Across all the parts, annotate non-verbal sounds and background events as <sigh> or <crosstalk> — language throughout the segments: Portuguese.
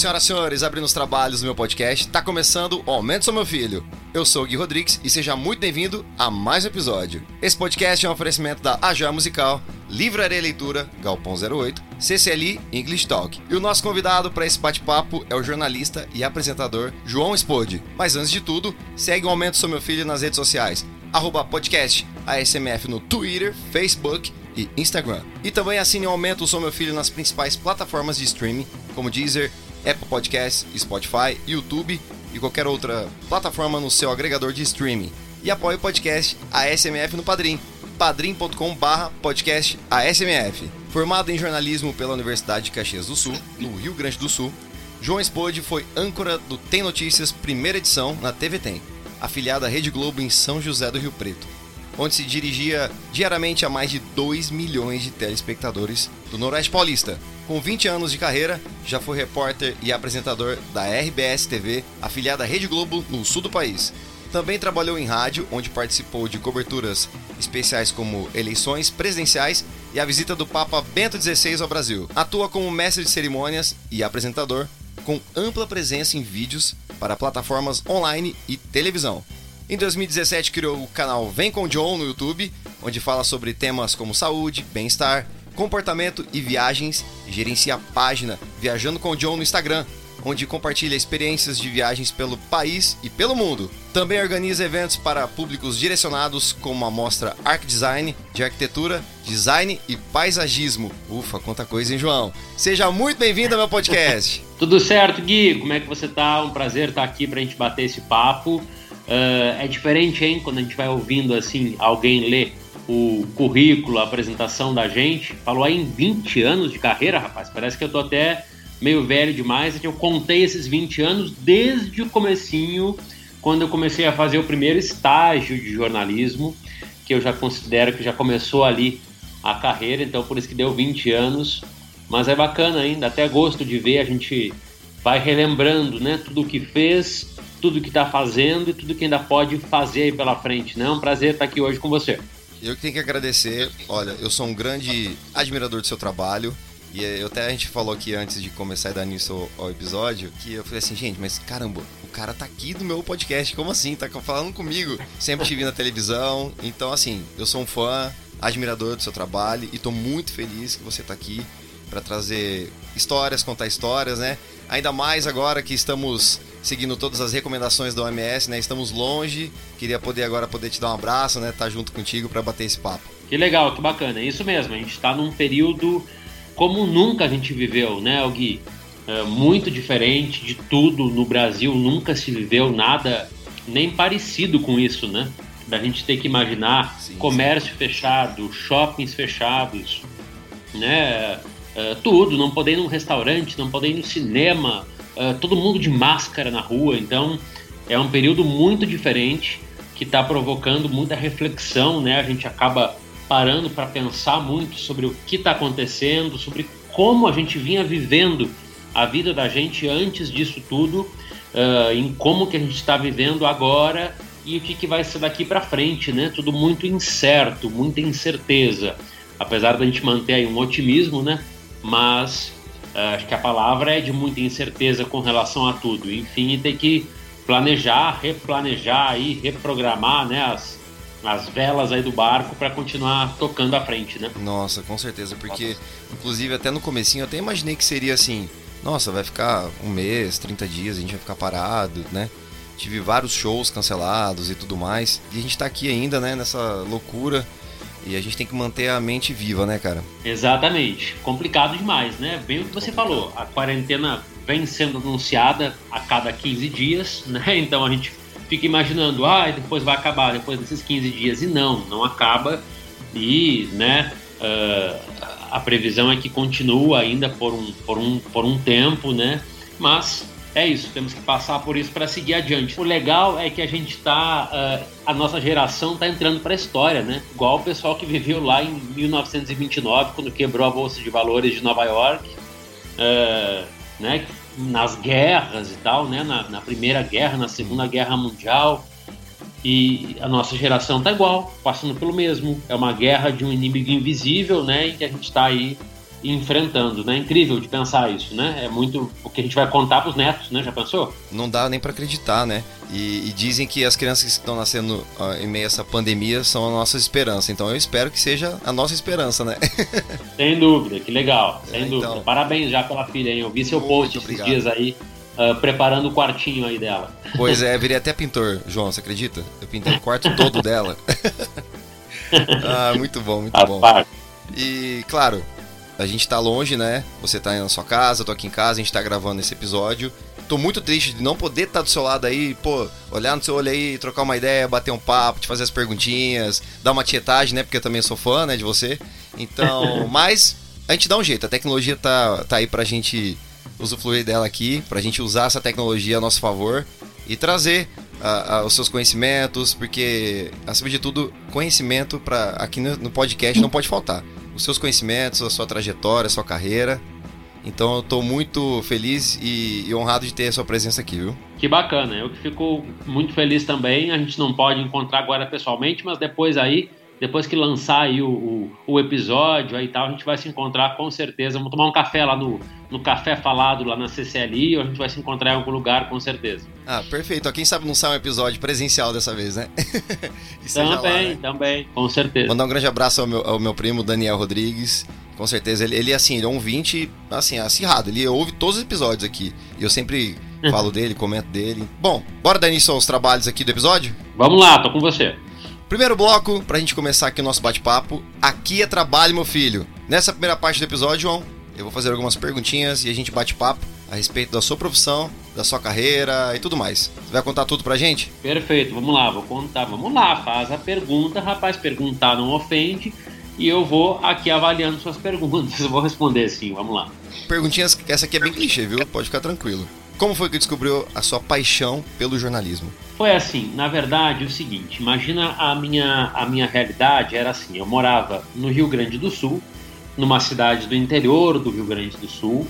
senhoras e senhores, abrindo os trabalhos do meu podcast, tá começando o Aumento Sou Meu Filho. Eu sou o Gui Rodrigues e seja muito bem-vindo a mais um episódio. Esse podcast é um oferecimento da AJA Musical, Livraria Leitura, Galpão 08, CCLI English Talk. E o nosso convidado para esse bate-papo é o jornalista e apresentador João Spode. Mas antes de tudo, segue o Aumento Sou Meu Filho nas redes sociais, arroba podcast ASMF no Twitter, Facebook e Instagram. E também assine o Aumento Sou Meu Filho nas principais plataformas de streaming, como Deezer, Apple Podcasts, Spotify, YouTube e qualquer outra plataforma no seu agregador de streaming. E apoie o podcast ASMF no Padrim, padrim.com podcast ASMF. Formado em jornalismo pela Universidade de Caxias do Sul, no Rio Grande do Sul, João Spode foi âncora do Tem Notícias primeira edição na TV Tem, afiliada à Rede Globo em São José do Rio Preto onde se dirigia diariamente a mais de 2 milhões de telespectadores do Noroeste Paulista. Com 20 anos de carreira, já foi repórter e apresentador da RBS TV, afiliada à Rede Globo no sul do país. Também trabalhou em rádio, onde participou de coberturas especiais como eleições presidenciais e a visita do Papa Bento XVI ao Brasil. Atua como mestre de cerimônias e apresentador, com ampla presença em vídeos para plataformas online e televisão. Em 2017 criou o canal Vem com John no YouTube, onde fala sobre temas como saúde, bem-estar, comportamento e viagens, gerencia a página Viajando com John no Instagram, onde compartilha experiências de viagens pelo país e pelo mundo. Também organiza eventos para públicos direcionados, como a mostra Arc Design, de arquitetura, design e paisagismo. Ufa, quanta coisa, hein, João? Seja muito bem-vindo ao meu podcast. <laughs> Tudo certo, Gui? Como é que você tá? Um prazer estar aqui para a gente bater esse papo. Uh, é diferente, hein, quando a gente vai ouvindo assim alguém ler o currículo, a apresentação da gente. Falou aí em 20 anos de carreira, rapaz. Parece que eu tô até meio velho demais, é que eu contei esses 20 anos desde o comecinho, quando eu comecei a fazer o primeiro estágio de jornalismo, que eu já considero que já começou ali a carreira, então por isso que deu 20 anos. Mas é bacana ainda, até gosto de ver, a gente vai relembrando, né, tudo o que fez, tudo que está fazendo e tudo que ainda pode fazer aí pela frente. Né? É um prazer estar aqui hoje com você. Eu que tenho que agradecer. Olha, eu sou um grande admirador do seu trabalho. E eu até a gente falou aqui antes de começar a dar início ao, episódio, que eu falei assim, gente, mas caramba, o cara tá aqui do meu podcast, como assim? Tá falando comigo? Sempre te vi na televisão. Então, assim, eu sou um fã, admirador do seu trabalho e tô muito feliz que você tá aqui para trazer histórias, contar histórias, né? Ainda mais agora que estamos seguindo todas as recomendações da OMS, né? Estamos longe. Queria poder agora poder te dar um abraço, né? Estar tá junto contigo para bater esse papo. Que legal, que bacana. É isso mesmo. A gente está num período como nunca a gente viveu, né, Gui? É muito diferente de tudo no Brasil. Nunca se viveu nada nem parecido com isso, né? Da gente ter que imaginar sim, comércio sim. fechado, shoppings fechados, né? Uh, tudo, não poder ir num restaurante, não poder ir no cinema, uh, todo mundo de máscara na rua. Então é um período muito diferente que está provocando muita reflexão, né? A gente acaba parando para pensar muito sobre o que está acontecendo, sobre como a gente vinha vivendo a vida da gente antes disso tudo, uh, em como que a gente está vivendo agora e o que, que vai ser daqui para frente, né? Tudo muito incerto, muita incerteza. Apesar da gente manter aí um otimismo, né? mas acho que a palavra é de muita incerteza com relação a tudo. Enfim, tem que planejar, replanejar e reprogramar né, as, as velas aí do barco para continuar tocando à frente, né? Nossa, com certeza, porque inclusive até no comecinho eu até imaginei que seria assim, nossa, vai ficar um mês, 30 dias, a gente vai ficar parado, né? Tive vários shows cancelados e tudo mais. E a gente tá aqui ainda, né, nessa loucura e a gente tem que manter a mente viva, né, cara? Exatamente. Complicado demais, né? Bem o que você falou. A quarentena vem sendo anunciada a cada 15 dias, <laughs> né? Então a gente fica imaginando, ah, depois vai acabar depois desses 15 dias. E não, não acaba. E, né, uh, a previsão é que continua ainda por um, por um, por um tempo, né? Mas é isso, temos que passar por isso para seguir adiante. O legal é que a gente está, uh, eh, a nossa geração está entrando para a história, né? Igual o pessoal que viveu lá em 1929, quando quebrou a bolsa de valores de Nova York, uh, né? Nas guerras e tal, né? Na, na, Primeira Guerra, na Segunda Guerra Mundial. E a nossa geração está igual, passando pelo mesmo. É uma guerra de um inimigo invisível, né? E que a gente está aí enfrentando, né? Incrível de pensar isso, né? É muito o que a gente vai contar para os netos, né? Já pensou? Não dá nem para acreditar, né? E, e, dizem que as crianças que estão nascendo uh, em meio a essa pandemia são a nossa esperança. Então eu espero que seja a nossa esperança, né? <laughs> Sem dúvida, que legal, sem é, dúvida. Então... Parabéns já pela filha, hein? Eu vi seu post esses obrigado. dias aí. Uh, preparando o quartinho aí dela. <laughs> Pois é, virei até pintor, João, você acredita? Eu pintei o quarto todo dela. <laughs> ah, muito bom, muito bom. E, claro, a gente tá longe, né? Você tá na sua casa, eu tô aqui em casa, a gente tá gravando esse episódio. Tô muito triste de não poder estar tá do seu lado aí, pô, olhar no seu olho aí, trocar uma ideia, bater um papo, te fazer as perguntinhas, dar uma tietagem, né? Porque eu também sou fã, né, de você. Então, <laughs> mas a gente dá um jeito, a tecnologia tá, tá aí pra gente usufruir dela aqui, pra gente usar essa tecnologia a nosso favor e trazer uh, uh, os seus conhecimentos, porque, acima de tudo, conhecimento para aqui no, no podcast não pode faltar os seus conhecimentos, a sua trajetória, a sua carreira. Então eu estou muito feliz e, e, honrado de ter a sua presença aqui, viu? Que bacana, eu que fico muito feliz também. A gente não pode encontrar agora pessoalmente, mas depois aí depois que lançar aí o, o, o, episódio aí tal, a gente vai se encontrar com certeza. Vamos tomar um café lá no, no Café Falado, lá na CCLI, ou a gente vai se encontrar em algum lugar, com certeza. Ah, perfeito. Quem sabe não sai um episódio presencial dessa vez, né? <laughs> também, lá, né? também, com certeza. Mandar um grande abraço ao meu, ao meu primo Daniel Rodrigues. Com certeza, ele, ele assim, ele é um 20, assim, acirrado. Ele ouve todos os episódios aqui. E eu sempre <laughs> falo dele, comento dele. Bom, bora dar início aos trabalhos aqui do episódio? Vamos lá, tô com você. Primeiro bloco, pra gente começar aqui o nosso bate-papo. Aqui é trabalho, meu filho. Nessa primeira parte do episódio, João, eu vou fazer algumas perguntinhas e a gente bate papo a respeito da sua profissão, da sua carreira e tudo mais. Você vai contar tudo pra gente? Perfeito, vamos lá, vou contar. Vamos lá, faz a pergunta, rapaz. Perguntar não ofende. E eu vou aqui avaliando suas perguntas. Eu <laughs> vou responder sim, vamos lá. Perguntinhas, essa aqui é bem clichê, viu? Pode ficar tranquilo. Como foi que descobriu a sua paixão pelo jornalismo? Foi assim, na verdade, o seguinte, imagina a minha, a minha realidade era assim, eu morava no Rio Grande do Sul, numa cidade do interior do Rio Grande do Sul,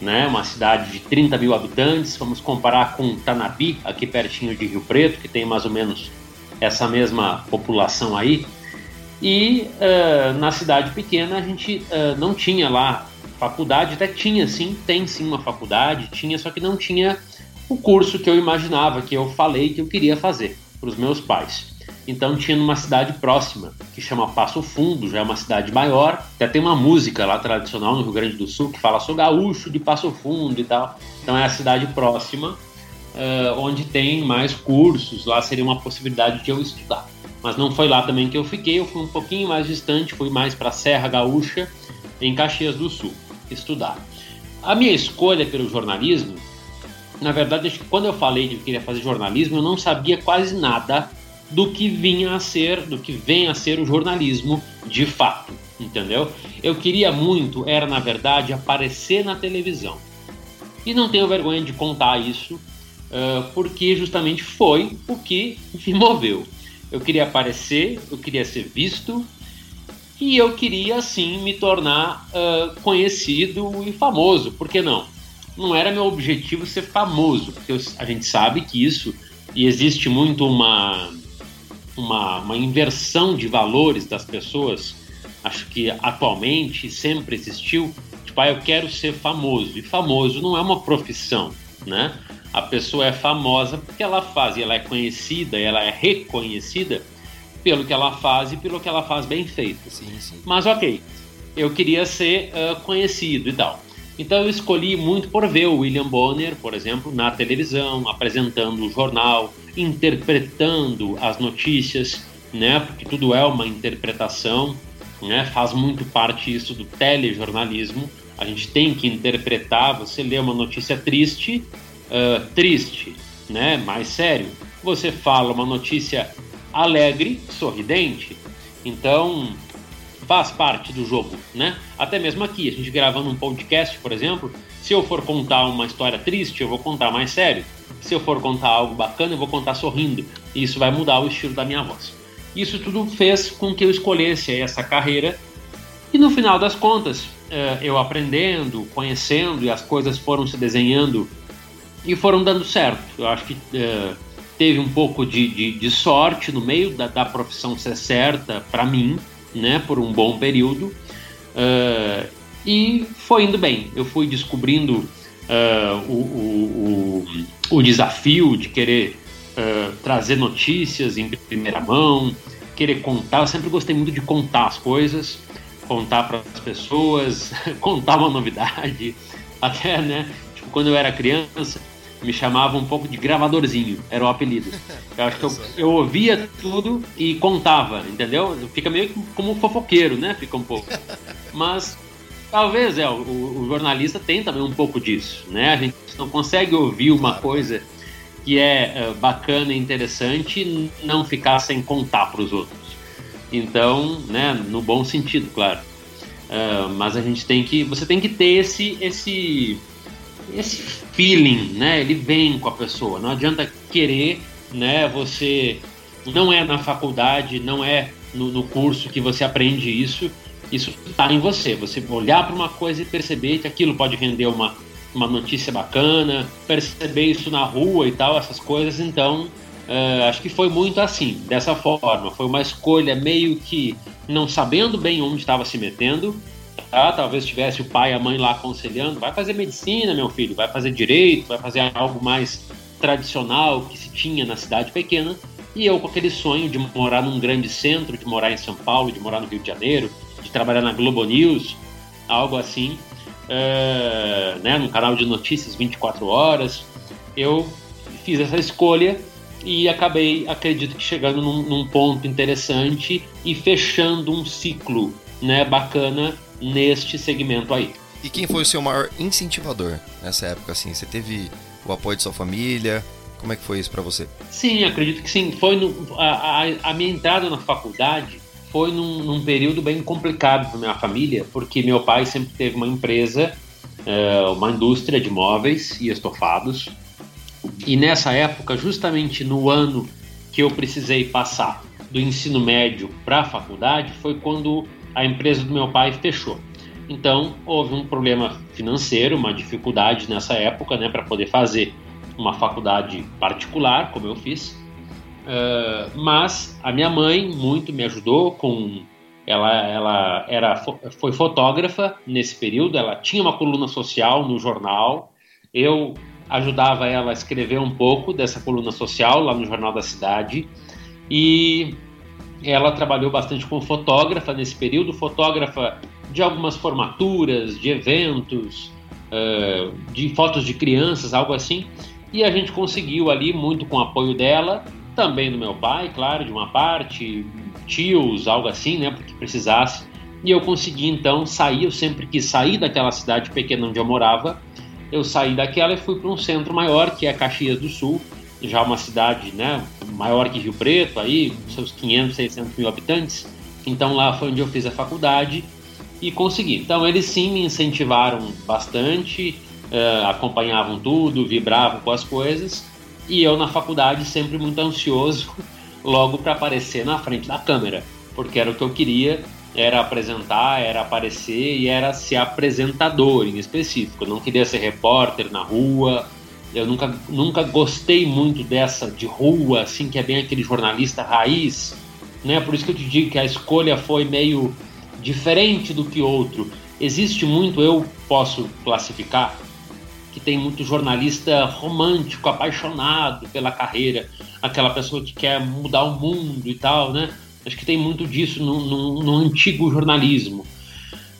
né, uma cidade de 30 mil habitantes, vamos comparar com Tanapi, aqui pertinho de Rio Preto, que tem mais ou menos essa mesma população aí, e uh, na cidade pequena a gente uh, não tinha lá faculdade até tinha sim, tem sim uma faculdade, tinha, só que não tinha o curso que eu imaginava, que eu falei que eu queria fazer para os meus pais. Então tinha numa cidade próxima, que chama Passo Fundo, já é uma cidade maior. Até tem uma música lá tradicional no Rio Grande do Sul que fala sou gaúcho de Passo Fundo e tal. Então é a cidade próxima, uh, onde tem mais cursos, lá seria uma possibilidade de eu estudar. Mas não foi lá também que eu fiquei, eu fui um pouquinho mais distante, fui mais para Serra Gaúcha, em Caxias do Sul estudar. A minha escolha pelo jornalismo, na verdade, quando eu falei que eu queria fazer jornalismo, eu não sabia quase nada do que vinha a ser, do que vem a ser o jornalismo de fato, entendeu? Eu queria muito, era na verdade, aparecer na televisão. E não tenho vergonha de contar isso, porque justamente foi o que me <laughs> moveu. Eu queria aparecer, eu queria ser visto, e eu queria sim me tornar uh, conhecido e famoso, por que não? Não era meu objetivo ser famoso, porque a gente sabe que isso, e existe muito uma, uma, uma inversão de valores das pessoas, acho que atualmente sempre existiu, tipo, ah, eu quero ser famoso, e famoso não é uma profissão, né? A pessoa é famosa porque ela faz, e ela é conhecida, ela é reconhecida pelo que ela faz e pelo que ela faz bem feito. Sim, sim. Mas ok, eu queria ser uh, conhecido e tal. Então eu escolhi muito por ver o William Bonner, por exemplo, na televisão, apresentando o jornal, interpretando as notícias, né? Porque tudo é uma interpretação, né? Faz muito parte isso do telejornalismo. A gente tem que interpretar. Você lê uma notícia triste, uh, triste, né? Mais sério. Você fala uma notícia alegre, sorridente. Então, faz parte do jogo, né? Até mesmo aqui, a gente gravando um podcast, por exemplo, se eu for contar uma história triste, eu vou contar mais sério. Se eu for contar algo bacana, eu vou contar sorrindo. E isso vai mudar o estilo da minha voz. Isso tudo fez com que eu escolhesse essa carreira. E no final das contas, eh, eu aprendendo, conhecendo e as coisas foram se desenhando e foram dando certo. Eu acho que eh, teve um pouco de, de, de sorte no meio da, da profissão ser certa para mim, né, por um bom período. Uh, E foi indo bem. Eu fui descobrindo uh, o, o, o, desafio de querer uh, trazer notícias em primeira mão, querer contar. Eu sempre gostei muito de contar as coisas, contar para as pessoas, <laughs> contar uma novidade. <laughs> Até, né? Tipo, quando eu era criança, me chamava um pouco de gravadorzinho, era o apelido. Eu acho que eu, eu ouvia tudo e contava, entendeu? Fica meio como um fofoqueiro, né? Fica um pouco. Mas talvez é, o, o jornalista tem também um pouco disso, né? A gente não consegue ouvir uma coisa que é uh, bacana e interessante e não ficar sem contar para os outros. Então, né, no bom sentido, claro. Uh, mas a gente tem que, você tem que ter esse, esse, esse feeling, né? Ele vem com a pessoa. Não adianta querer, né? Você não é na faculdade, não é no, no curso que você aprende isso. Isso está em você. Você olhar para uma coisa e perceber que aquilo pode render uma, uma notícia bacana, perceber isso na rua e tal, essas coisas. Então, uh, acho que foi muito assim, dessa forma. Foi uma escolha meio que não sabendo bem onde estava se metendo. Tá? Talvez tivesse o pai e a mãe lá aconselhando: vai fazer medicina, meu filho, vai fazer direito, vai fazer algo mais tradicional que se tinha na cidade pequena. E eu com aquele sonho de morar num grande centro, de morar em São Paulo, de morar no Rio de Janeiro, de trabalhar na Globo News, algo assim, é, né, no canal de notícias 24 horas. Eu fiz essa escolha e acabei, acredito que chegando num, num ponto interessante e fechando um ciclo né, bacana neste segmento aí. E quem foi o seu maior incentivador nessa época? Assim, você teve o apoio de sua família? Como é que foi isso para você? Sim, acredito que sim. Foi no, a, a, a, minha entrada na faculdade foi num, num período bem complicado para minha família, porque meu pai sempre teve uma empresa, é, uma indústria de móveis e estofados. E nessa época, justamente no ano que eu precisei passar do ensino médio para a faculdade, foi quando a empresa do meu pai fechou. Então houve um problema financeiro, uma dificuldade nessa época, né, para poder fazer uma faculdade particular, como eu fiz. Uh, mas a minha mãe muito me ajudou com ela, ela era foi fotógrafa nesse período, ela tinha uma coluna social no jornal. Eu ajudava ela a escrever um pouco dessa coluna social lá no jornal da cidade e ela trabalhou bastante como fotógrafa nesse período, fotógrafa de algumas formaturas, de eventos, uh, de fotos de crianças, algo assim. E a gente conseguiu ali, muito com o apoio dela, também do meu pai, claro, de uma parte, tios, algo assim, né, porque precisasse. E eu consegui então sair, eu sempre quis sair daquela cidade pequena onde eu morava. Eu saí daquela e fui para um centro maior, que é Caxias do Sul, já uma cidade, né, maior que Rio Preto, aí, seus 500, 600 mil habitantes. Então lá foi onde eu fiz a faculdade e consegui. Então eles sim me incentivaram bastante, uh, acompanhavam tudo, vibravam com as coisas e eu na faculdade sempre muito ansioso <laughs> logo para aparecer na frente da câmera, porque era o que eu queria, era apresentar, era aparecer e era ser apresentador em específico. Eu não queria ser repórter na rua. Eu nunca, nunca gostei muito dessa de rua, assim, que é bem aquele jornalista raiz, né? Por isso que eu te digo que a escolha foi meio diferente do que outro. Existe muito, eu posso classificar, que tem muito jornalista romântico, apaixonado pela carreira, aquela pessoa que quer mudar o mundo e tal, né? Acho que tem muito disso no, no, no antigo jornalismo.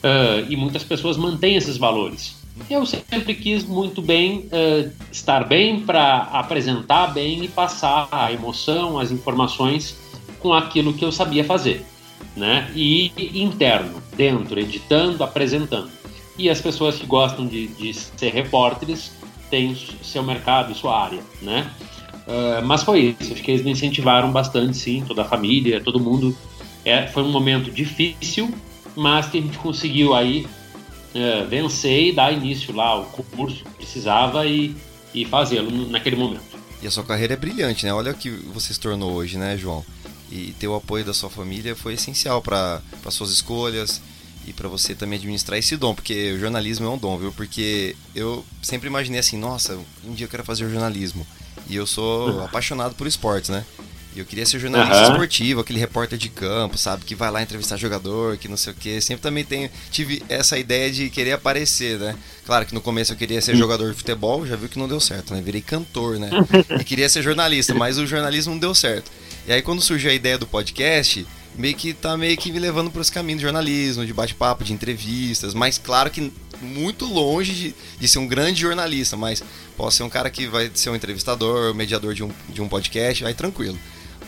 Uh, e muitas pessoas mantêm esses valores. Eu sempre quis muito bem uh, estar bem para apresentar bem e passar a emoção, as informações com aquilo que eu sabia fazer, né? E interno, dentro, editando, apresentando. E as pessoas que gostam de, de ser repórteres têm seu mercado, sua área, né? Uh, mas foi isso, acho que eles me incentivaram bastante, sim, toda a família, todo mundo. É, foi um momento difícil, mas que a gente conseguiu aí uh, vencer e dar início lá ao curso que precisava e, e fazê-lo naquele momento. E a sua carreira é brilhante, né? Olha o que você se tornou hoje, né, João? E ter o apoio da sua família foi essencial para suas escolhas, e para você também administrar esse dom, porque o jornalismo é um dom, viu? Porque eu sempre imaginei assim, nossa, um dia eu quero fazer jornalismo. E eu sou <laughs> apaixonado por esportes, né? E eu queria ser jornalista uhum. esportivo, aquele repórter de campo, sabe? Que vai lá entrevistar jogador, que não sei o quê. Sempre também tenho, tive essa ideia de querer aparecer, né? Claro que no começo eu queria ser jogador de futebol, já viu que não deu certo, né? Virei cantor, né? <laughs> E queria ser jornalista, mas o jornalismo não deu certo. E aí quando surgiu a ideia do podcast, meio que tá meio que me levando para os caminhos de jornalismo, de bate-papo, de entrevistas, mas claro que muito longe de, de, ser um grande jornalista, mas posso ser um cara que vai ser um entrevistador, mediador de um, de um podcast, vai tranquilo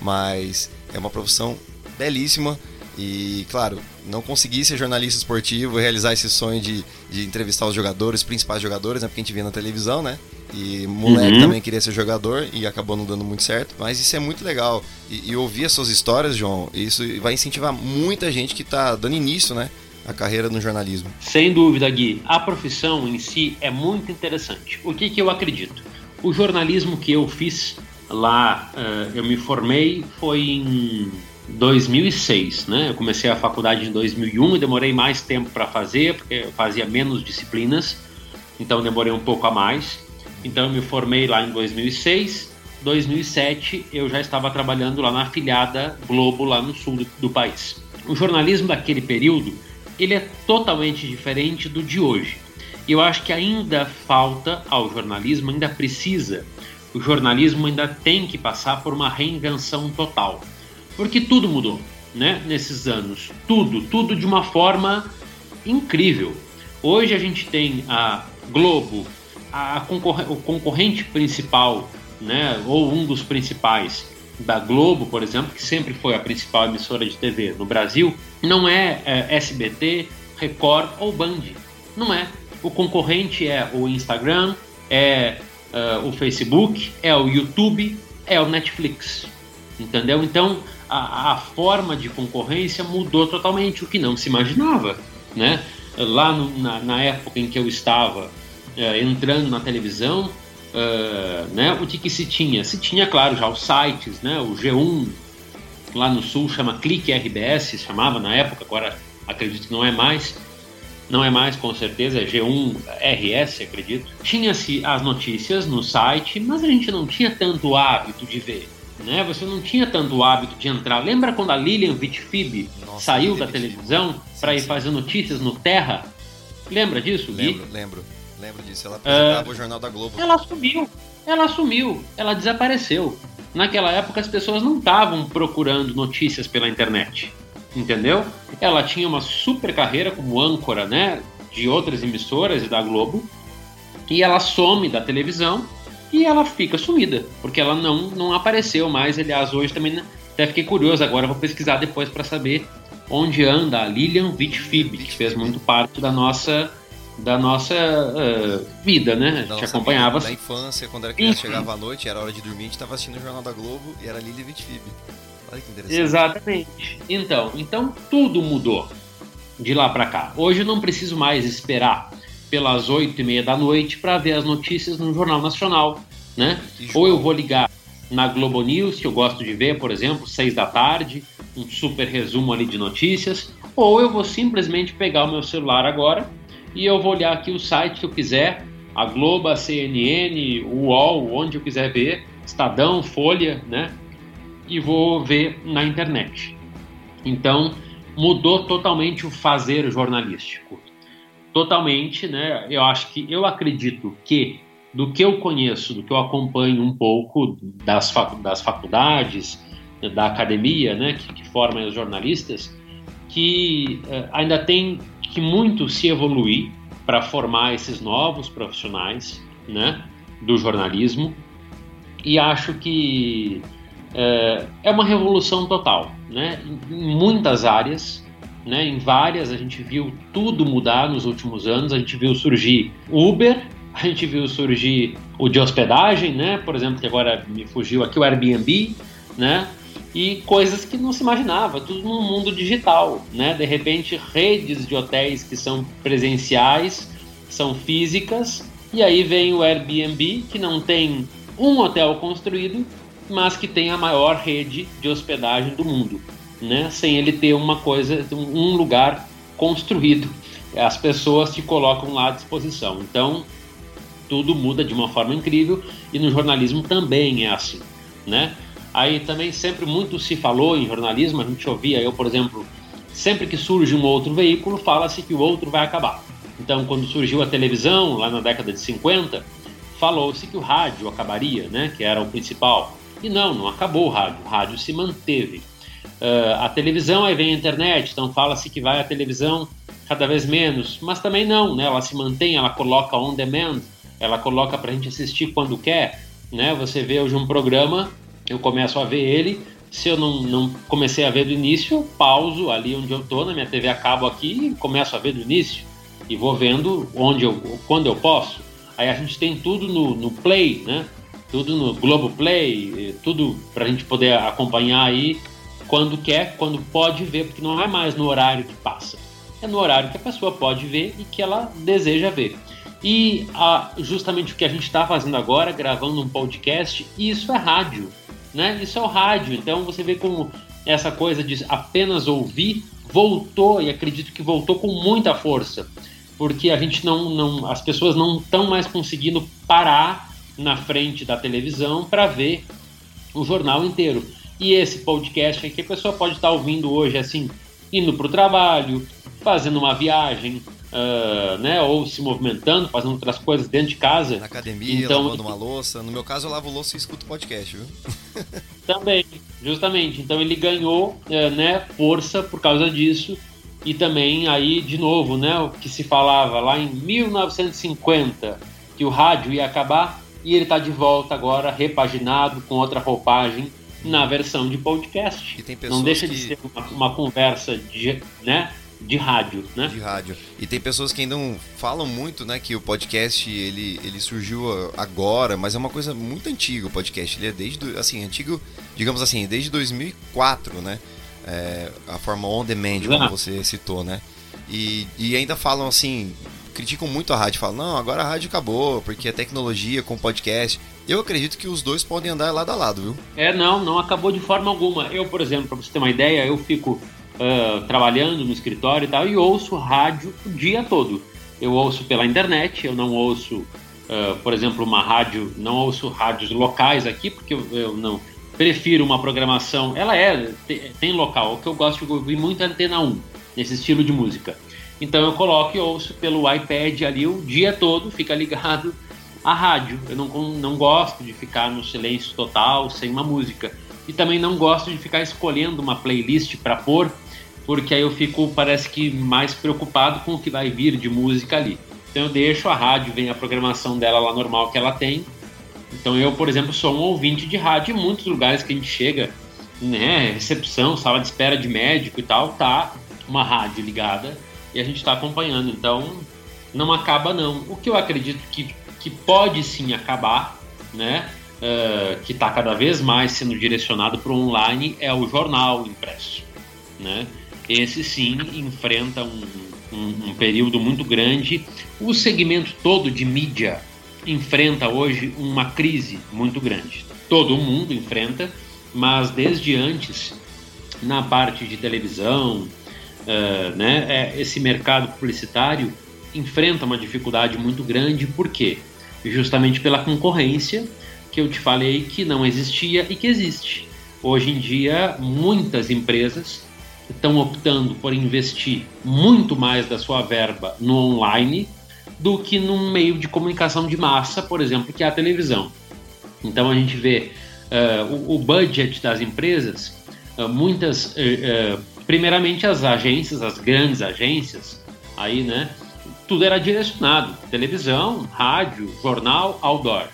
mas é uma profissão belíssima e, claro, não consegui ser jornalista esportivo e realizar esse sonho de, de entrevistar os jogadores, os principais jogadores, né? Porque a gente via na televisão, né? E moleque uhum. também queria ser jogador e acabou não dando muito certo. Mas isso é muito legal. E, e ouvir as suas histórias, João, isso vai incentivar muita gente que está dando início, né? A carreira no jornalismo. Sem dúvida, Gui. A profissão em si é muito interessante. O que, que eu acredito? O jornalismo que eu fiz Lá uh, eu me formei foi em 2006, né? Eu comecei a faculdade em 2001 e demorei mais tempo para fazer, porque eu fazia menos disciplinas, então demorei um pouco a mais. Então eu me formei lá em 2006. 2007 eu já estava trabalhando lá na afiliada Globo lá no sul do, do país. O jornalismo daquele período ele é totalmente diferente do de hoje. Eu acho que ainda falta ao jornalismo, ainda precisa o jornalismo ainda tem que passar por uma reinvenção total. Porque tudo mudou, né, nesses anos. Tudo, tudo de uma forma incrível. Hoje a gente tem a Globo, a concorre o concorrente principal, né, ou um dos principais da Globo, por exemplo, que sempre foi a principal emissora de TV no Brasil, não é, é SBT, Record ou Band. Não é. O concorrente é o Instagram, é uh, o Facebook, é o YouTube, é o Netflix. Entendeu? Então a, a, forma de concorrência mudou totalmente, o que não se imaginava. Né? Lá no, na, na, época em que eu estava uh, entrando na televisão, uh, né, o que, que se tinha? Se tinha, claro, já os sites, né, o G1 lá no sul chama Clique RBS, chamava na época, agora acredito que não é mais não é mais com certeza, é G1 RS, acredito. Tinha-se as notícias no site, mas a gente não tinha tanto hábito de ver. Né? Você não tinha tanto hábito de entrar. Lembra quando a Lilian Vitfib saiu da televisão para ir fazer notícias no Terra? Lembra disso, Gui? Lembro, lembro. Lembro disso. Ela apresentava uh, o Jornal da Globo. Ela sumiu. Ela sumiu. Ela desapareceu. Naquela época as pessoas não estavam procurando notícias pela internet entendeu? Ela tinha uma super carreira como âncora, né, de outras emissoras e da Globo, e ela some da televisão e ela fica sumida, porque ela não, não apareceu mais. Aliás, hoje também né, até fiquei curioso, agora vou pesquisar depois para saber onde anda a Lilian Vitfib, que fez muito parte da nossa da nossa uh, vida, né? A gente acompanhava. Da infância, quando era criança, chegava à noite, era hora de dormir, a gente estava assistindo o Jornal da Globo e era Lilian Vitfib. Olha que interessante. Exatamente. Então, então tudo mudou de lá para cá. Hoje eu não preciso mais esperar pelas oito e meia da noite para ver as notícias no Jornal Nacional, né? Ou eu vou ligar na Globo News, que eu gosto de ver, por exemplo, seis da tarde, um super resumo ali de notícias, ou eu vou simplesmente pegar o meu celular agora e eu vou olhar aqui o site que eu quiser, a Globo, a CNN, o UOL, onde eu quiser ver, Estadão, Folha, né? E vou ver na internet. Então, mudou totalmente o fazer jornalístico. Totalmente, né? Eu acho que eu acredito que do que eu conheço, do que eu acompanho um pouco das, das faculdades, da academia, né, que, que formam os jornalistas, que uh, ainda tem que muito se evoluir para formar esses novos profissionais, né, do jornalismo. E acho que é, é uma revolução total, né? Em muitas áreas, né? Em várias a gente viu tudo mudar nos últimos anos. A gente viu surgir Uber, a gente viu surgir o de hospedagem, né? Por exemplo, que agora me fugiu aqui o Airbnb, né? E coisas que não se imaginava, tudo no mundo digital, né? De repente, redes de hotéis que são presenciais, são físicas, e aí vem o Airbnb, que não tem um hotel construído, mas que tem a maior rede de hospedagem do mundo, né? Sem ele ter uma coisa, um lugar construído. As pessoas te colocam lá à disposição. Então, tudo muda de uma forma incrível e no jornalismo também é assim, né? Aí também sempre muito se falou em jornalismo, a gente ouvia, eu por exemplo, sempre que surge um outro veículo, fala-se que o outro vai acabar. Então, quando surgiu a televisão, lá na década de 50, falou-se que o rádio acabaria, né, que era o principal. E não, não acabou o rádio, o rádio se manteve. Uh, a televisão, aí vem a internet, então fala-se que vai a televisão cada vez menos, mas também não, né, ela se mantém, ela coloca on demand, ela coloca para a gente assistir quando quer. Né? Você vê hoje um programa, eu começo a ver ele, se eu não, não comecei a ver do início, pauso ali onde eu estou, na minha TV a cabo aqui, e começo a ver do início. E vou vendo onde eu, quando eu posso. Aí a gente tem tudo no, no Play, né? Tudo no Globo Play, tudo para a gente poder acompanhar aí quando quer, quando pode ver, porque não é mais no horário que passa. É no horário que a pessoa pode ver e que ela deseja ver. E justamente o que a gente está fazendo agora, gravando um podcast, isso é rádio né? Isso é o rádio. Então você vê como essa coisa de apenas ouvir voltou e acredito que voltou com muita força, porque a gente não, não as pessoas não estão mais conseguindo parar na frente da televisão para ver o jornal inteiro. E esse podcast aqui a pessoa pode estar tá ouvindo hoje assim, indo para o trabalho, fazendo uma viagem, uh, né, ou se movimentando, fazendo outras coisas dentro de casa. Na academia, então, lavando uma louça. No meu caso, eu lavo louça e escuto podcast, viu? <laughs> também, justamente. Então ele ganhou uh, né, força por causa disso. E também aí, de novo, né, o que se falava lá em 1950, que o rádio ia acabar, e ele está de volta agora, repaginado, com outra roupagem, na versão de podcast. Não deixa que... de ser uma, uma conversa de, né, de rádio, né? De rádio. E tem pessoas que ainda falam muito, né, que o podcast ele, ele surgiu agora, mas é uma coisa muito antiga o podcast. Ele é desde, assim, antigo, digamos assim, desde 2004, né? É, a forma on demand, como você citou, né? E, e ainda falam assim, criticam muito a rádio, falam, não, agora a rádio acabou, porque a tecnologia com podcast. Eu acredito que os dois podem andar lado a lado, viu? É, não, não acabou de forma alguma. Eu, por exemplo, para você ter uma ideia, eu fico uh, trabalhando no escritório e tal, e ouço rádio o dia todo. Eu ouço pela internet, eu não ouço, uh, por exemplo, uma rádio, não ouço rádios locais aqui, porque eu, eu não prefiro uma programação. Ela é, tem local, o que eu gosto de ouvir muito é Antena 1, nesse estilo de música. Então eu coloco e ouço pelo iPad ali o dia todo, fica ligado à rádio. Eu não, não gosto de ficar no silêncio total, sem uma música. E também não gosto de ficar escolhendo uma playlist para pôr, porque aí eu fico, parece que, mais preocupado com o que vai vir de música ali. Então eu deixo a rádio, vem a programação dela lá normal que ela tem. Então eu, por exemplo, sou um ouvinte de rádio em muitos lugares que a gente chega, né, recepção, sala de espera de médico e tal, tá uma rádio ligada e a gente está acompanhando. Então não acaba não. O que eu acredito que, que pode sim acabar, né, uh, que está cada vez mais sendo direcionado para o online é o jornal impresso, né? Esse sim enfrenta um, um, um período muito grande. O segmento todo de mídia enfrenta hoje uma crise muito grande. Todo mundo enfrenta, mas desde antes, na parte de televisão, uh, né, é, esse mercado publicitário enfrenta uma dificuldade muito grande, por quê? Justamente pela concorrência que eu te falei que não existia e que existe. Hoje em dia, muitas empresas estão optando por investir muito mais da sua verba no online do que num meio de comunicação de massa, por exemplo, que é a televisão. Então a gente vê uh, o, o, budget das empresas, uh, muitas, uh, primeiramente as agências, as grandes agências, aí, né, tudo era direcionado: televisão, rádio, jornal, outdoor.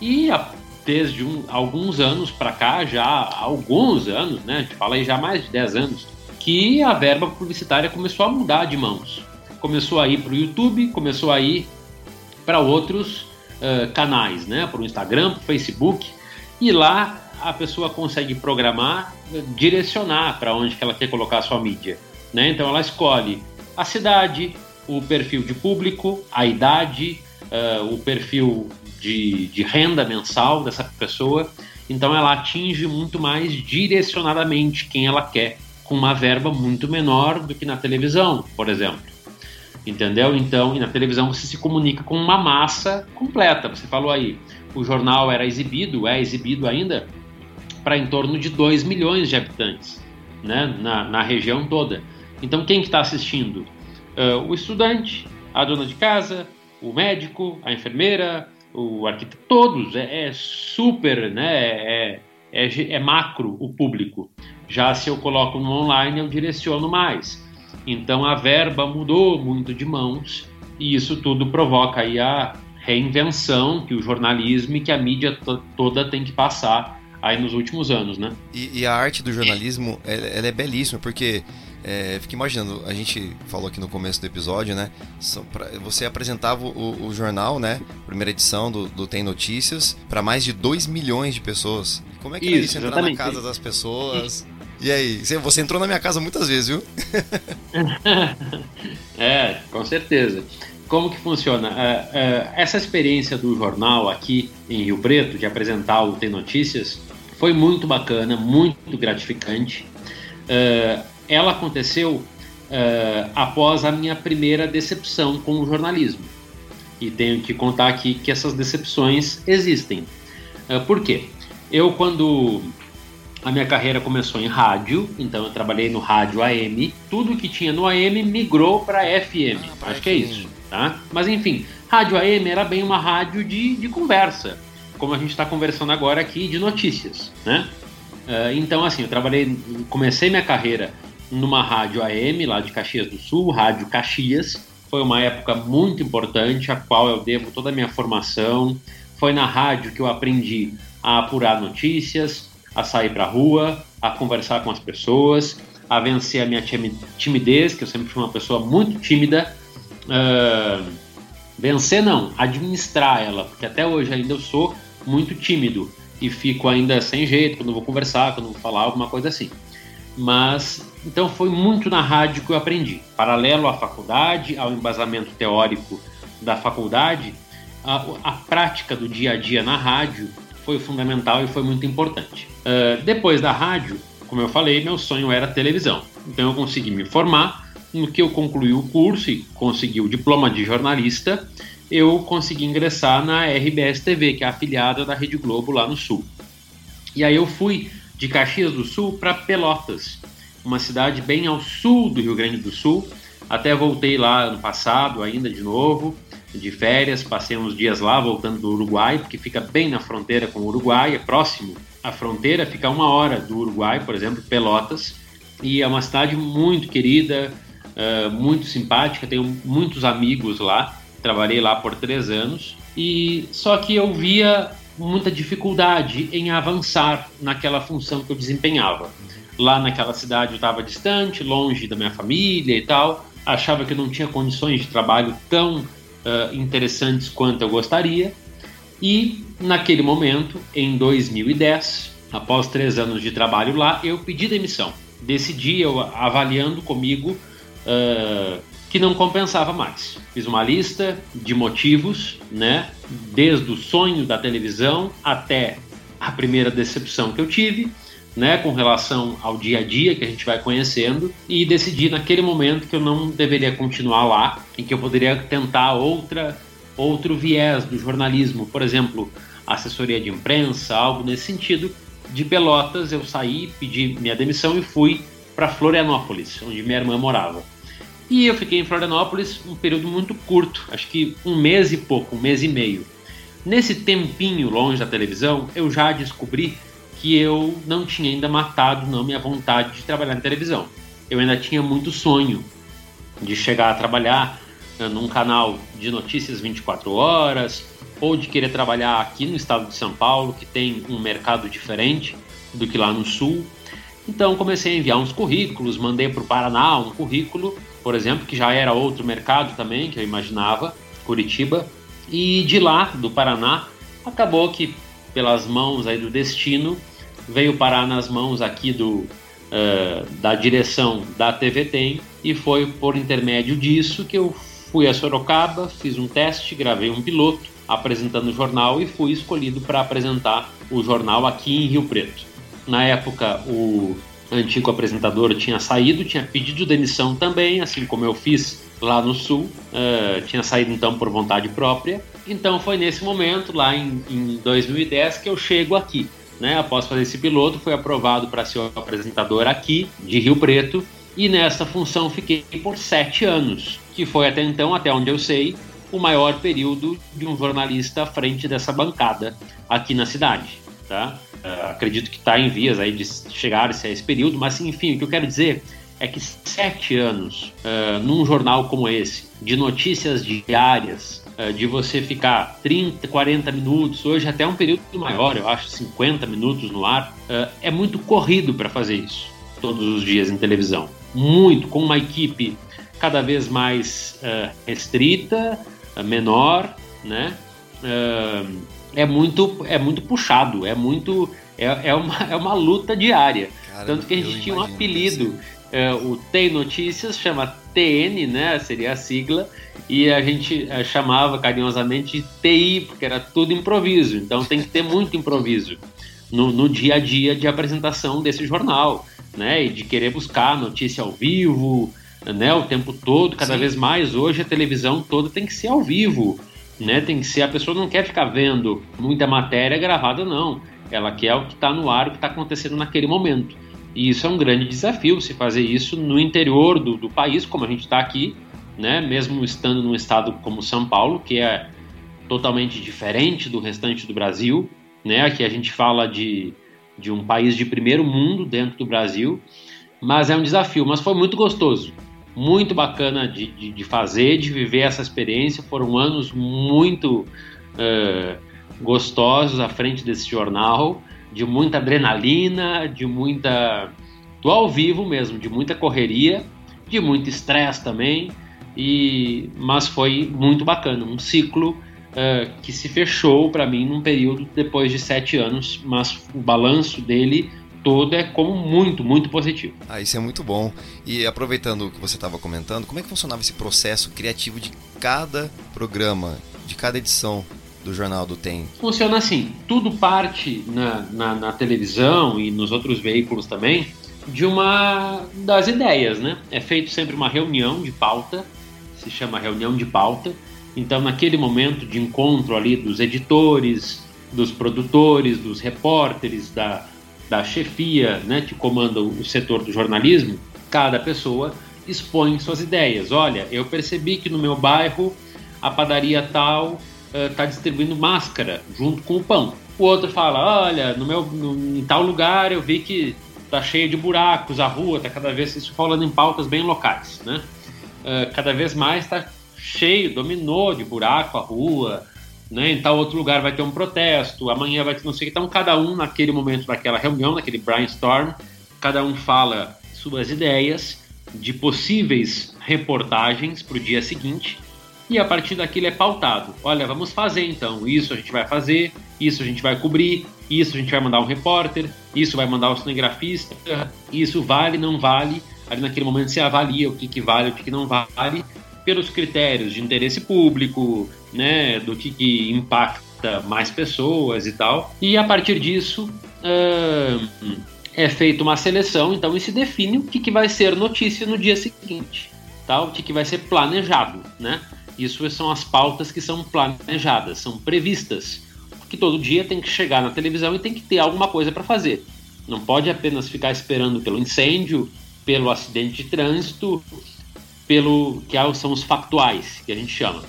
E a, desde um, alguns anos para cá, já alguns anos, né? A gente fala aí já mais de 10 anos, que a verba publicitária começou a mudar de mãos. Começou a ir para o YouTube, começou a ir para outros uh, canais, né? Para o Instagram, para o Facebook. E lá a pessoa consegue programar, direcionar para onde que ela quer colocar a sua mídia. Né? Então ela escolhe a cidade, o perfil de público, a idade, uh, o perfil de, de renda mensal dessa pessoa. Então ela atinge muito mais direcionadamente quem ela quer, com uma verba muito menor do que na televisão, por exemplo. Entendeu? Então, e na televisão você se comunica com uma massa completa. Você falou aí, o jornal era exibido, é exibido ainda para em torno de 2 milhões de habitantes né, na, na região toda. Então, quem que está assistindo? Uh, o estudante, a dona de casa, o médico, a enfermeira, o arquiteto, todos. É, é super, né? É, é, é, macro o público. Já se eu coloco no online, eu direciono mais. Então a verba mudou muito de mãos e isso tudo provoca aí a reinvenção que o jornalismo e que a mídia toda tem que passar aí nos últimos anos, né? E, e a arte do jornalismo, ela, ela é belíssima, porque é, fica imaginando, a gente falou aqui no começo do episódio, né? Você apresentava o, o jornal, né? Primeira edição do, do Tem Notícias, para mais de 2 milhões de pessoas. Como é que isso, é isso? Entrar na casa das pessoas. E aí? Você entrou na minha casa muitas vezes, viu? <laughs> é, com certeza. Como que funciona? É, é, essa experiência do jornal aqui em Rio Preto, de apresentar o Tem Notícias, foi muito bacana, muito gratificante. É, ela aconteceu uh, após a minha primeira decepção com o jornalismo. E tenho que contar aqui que essas decepções existem. Uh, por quê? Eu, quando a minha carreira começou em rádio, então eu trabalhei no rádio AM, tudo que tinha no AM migrou para FM. Ah, Acho que é isso, tá? Mas enfim, rádio AM era bem uma rádio de, de conversa, como a gente está conversando agora aqui de notícias, né? Uh, então, assim, eu trabalhei, comecei minha carreira numa rádio AM lá de Caxias do Sul, Rádio Caxias. Foi uma época muito importante, a qual eu devo toda a minha formação. Foi na rádio que eu aprendi a apurar notícias, a sair para a rua, a conversar com as pessoas, a vencer a minha timidez, que eu sempre fui uma pessoa muito tímida. Uh, vencer não, administrar ela, porque até hoje ainda eu sou muito tímido e fico ainda sem jeito quando vou conversar, quando vou falar alguma coisa assim. Mas então foi muito na rádio que eu aprendi. Paralelo à faculdade, ao embasamento teórico da faculdade, a, a prática do dia a dia na rádio foi fundamental e foi muito importante. Uh, depois da rádio, como eu falei, meu sonho era televisão. Então eu consegui me formar. No que eu concluí o curso e consegui o diploma de jornalista, eu consegui ingressar na RBS TV, que é afiliada da Rede Globo lá no Sul. E aí eu fui de Caxias do Sul para Pelotas, uma cidade bem ao sul do Rio Grande do Sul. Até voltei lá ano passado, ainda de novo, de férias, passei uns dias lá voltando do Uruguai, porque fica bem na fronteira com o Uruguai, é próximo à fronteira, fica uma hora do Uruguai, por exemplo, Pelotas, e é uma cidade muito querida, uh, muito simpática, tenho muitos amigos lá, trabalhei lá por três anos, e só que eu via muita dificuldade em avançar naquela função que eu desempenhava. Lá naquela cidade eu estava distante, longe da minha família e tal, achava que eu não tinha condições de trabalho tão uh, interessantes quanto eu gostaria. E naquele momento, em 2010, após três anos de trabalho lá, eu pedi demissão. Decidi, eu avaliando comigo uh, que não compensava mais. Fiz uma lista de motivos, né? Desde o sonho da televisão até a primeira decepção que eu tive, né, com relação ao dia a dia que a gente vai conhecendo e decidi naquele momento que eu não deveria continuar lá e que eu poderia tentar outra outro viés do jornalismo, por exemplo, assessoria de imprensa, algo nesse sentido. De Pelotas eu saí, pedi minha demissão e fui para Florianópolis, onde minha irmã morava. E eu fiquei em Florianópolis um período muito curto, acho que um mês e pouco, um mês e meio. Nesse tempinho longe da televisão, eu já descobri que eu não tinha ainda matado não minha vontade de trabalhar na televisão. Eu ainda tinha muito sonho de chegar a trabalhar né, num canal de notícias 24 horas ou de querer trabalhar aqui no estado de São Paulo, que tem um mercado diferente do que lá no sul. Então comecei a enviar uns currículos, mandei para o Paraná um currículo por exemplo, que já era outro mercado também, que eu imaginava, Curitiba. E de lá, do Paraná, acabou que pelas mãos aí do destino, veio parar nas mãos aqui do, uh, da direção da TV Tem e foi por intermédio disso que eu fui a Sorocaba, fiz um teste, gravei um piloto apresentando o jornal e fui escolhido para apresentar o jornal aqui em Rio Preto. Na época, o antigo apresentador tinha saído, tinha pedido demissão também, assim como eu fiz lá no Sul, uh, tinha saído então por vontade própria. Então foi nesse momento, lá em, em 2010, que eu chego aqui. né? Após fazer esse piloto, foi aprovado para ser o apresentador aqui de Rio Preto e nessa função fiquei por sete anos, que foi até então, até onde eu sei, o maior período de um jornalista à frente dessa bancada aqui na cidade, tá? Uh, acredito que está em vias aí de chegar a esse período, mas enfim, o que eu quero dizer é que sete anos uh, num jornal como esse, de notícias diárias, uh, de você ficar 30, 40 minutos, hoje até um período maior, eu acho 50 minutos no ar, é muito corrido para fazer isso todos os dias em televisão. Muito, com uma equipe cada vez mais restrita, menor, né? É muito é muito puxado, é muito é, é, uma, <laughs> é uma luta diária. Cara, Tanto que a gente tinha um apelido é, o Tem Notícias, chama TN, né? Seria a sigla, e a gente é, chamava carinhosamente de TI, porque era tudo improviso. Então tem que ter muito improviso no, no dia a dia de apresentação desse jornal, né? E de querer buscar notícia ao vivo, né? O tempo todo, cada Sim. vez mais. Hoje a televisão toda tem que ser ao vivo, né? Tem que ser. A pessoa não quer ficar vendo muita matéria gravada, não. Ela quer o que está no ar, o que está acontecendo naquele momento. E isso é um grande desafio, se fazer isso no interior do, do país, como a gente está aqui, né? mesmo estando num estado como São Paulo, que é totalmente diferente do restante do Brasil. Né? Aqui a gente fala de, de um país de primeiro mundo dentro do Brasil, mas é um desafio. Mas foi muito gostoso, muito bacana de, de, de fazer, de viver essa experiência. Foram anos muito uh, gostosos à frente desse jornal de muita adrenalina, de muita. do ao vivo mesmo, de muita correria, de muito estresse também, e mas foi muito bacana, um ciclo uh, que se fechou para mim num período depois de sete anos, mas o balanço dele todo é como muito, muito positivo. Ah, isso é muito bom. E aproveitando o que você estava comentando, como é que funcionava esse processo criativo de cada programa, de cada edição do jornal do Tem? Funciona assim: tudo parte na, na, na, televisão e nos outros veículos também de uma das ideias, né? É feito sempre uma reunião de pauta, se chama reunião de pauta. Então, naquele momento de encontro ali dos editores, dos produtores, dos repórteres, da, da chefia, né, que comanda o setor do jornalismo, cada pessoa expõe suas ideias. Olha, eu percebi que no meu bairro a padaria tal está eh, distribuindo máscara junto com o pão. O outro fala, olha, no meu, no, em tal lugar eu vi que tá cheio de buracos, a rua tá cada vez isso falando em pautas bem locais, né? Uh, cada vez mais está cheio, dominou de buraco a rua, né? Em tal outro lugar vai ter um protesto, amanhã vai ter não sei o que. Então cada um naquele momento daquela reunião, naquele brainstorm, cada um fala suas ideias de possíveis reportagens para o dia seguinte e a partir daquilo é pautado. Olha, vamos fazer então. Isso a gente vai fazer, isso a gente vai cobrir, isso a gente vai mandar um repórter, isso vai mandar o cinegrafista, isso vale, não vale. Ali naquele momento se avalia o que, que vale, o que, que não vale, pelos critérios de interesse público, né, do que, que impacta mais pessoas e tal. E a partir disso uh, é feita uma seleção, então e se define o que, que vai ser notícia no dia seguinte, tá? o que, que vai ser planejado, né? Isso são as pautas que são planejadas, são previstas. Porque todo dia tem que chegar na televisão e tem que ter alguma coisa para fazer. Não pode apenas ficar esperando pelo incêndio, pelo acidente de trânsito, pelo que são os factuais que a gente chama.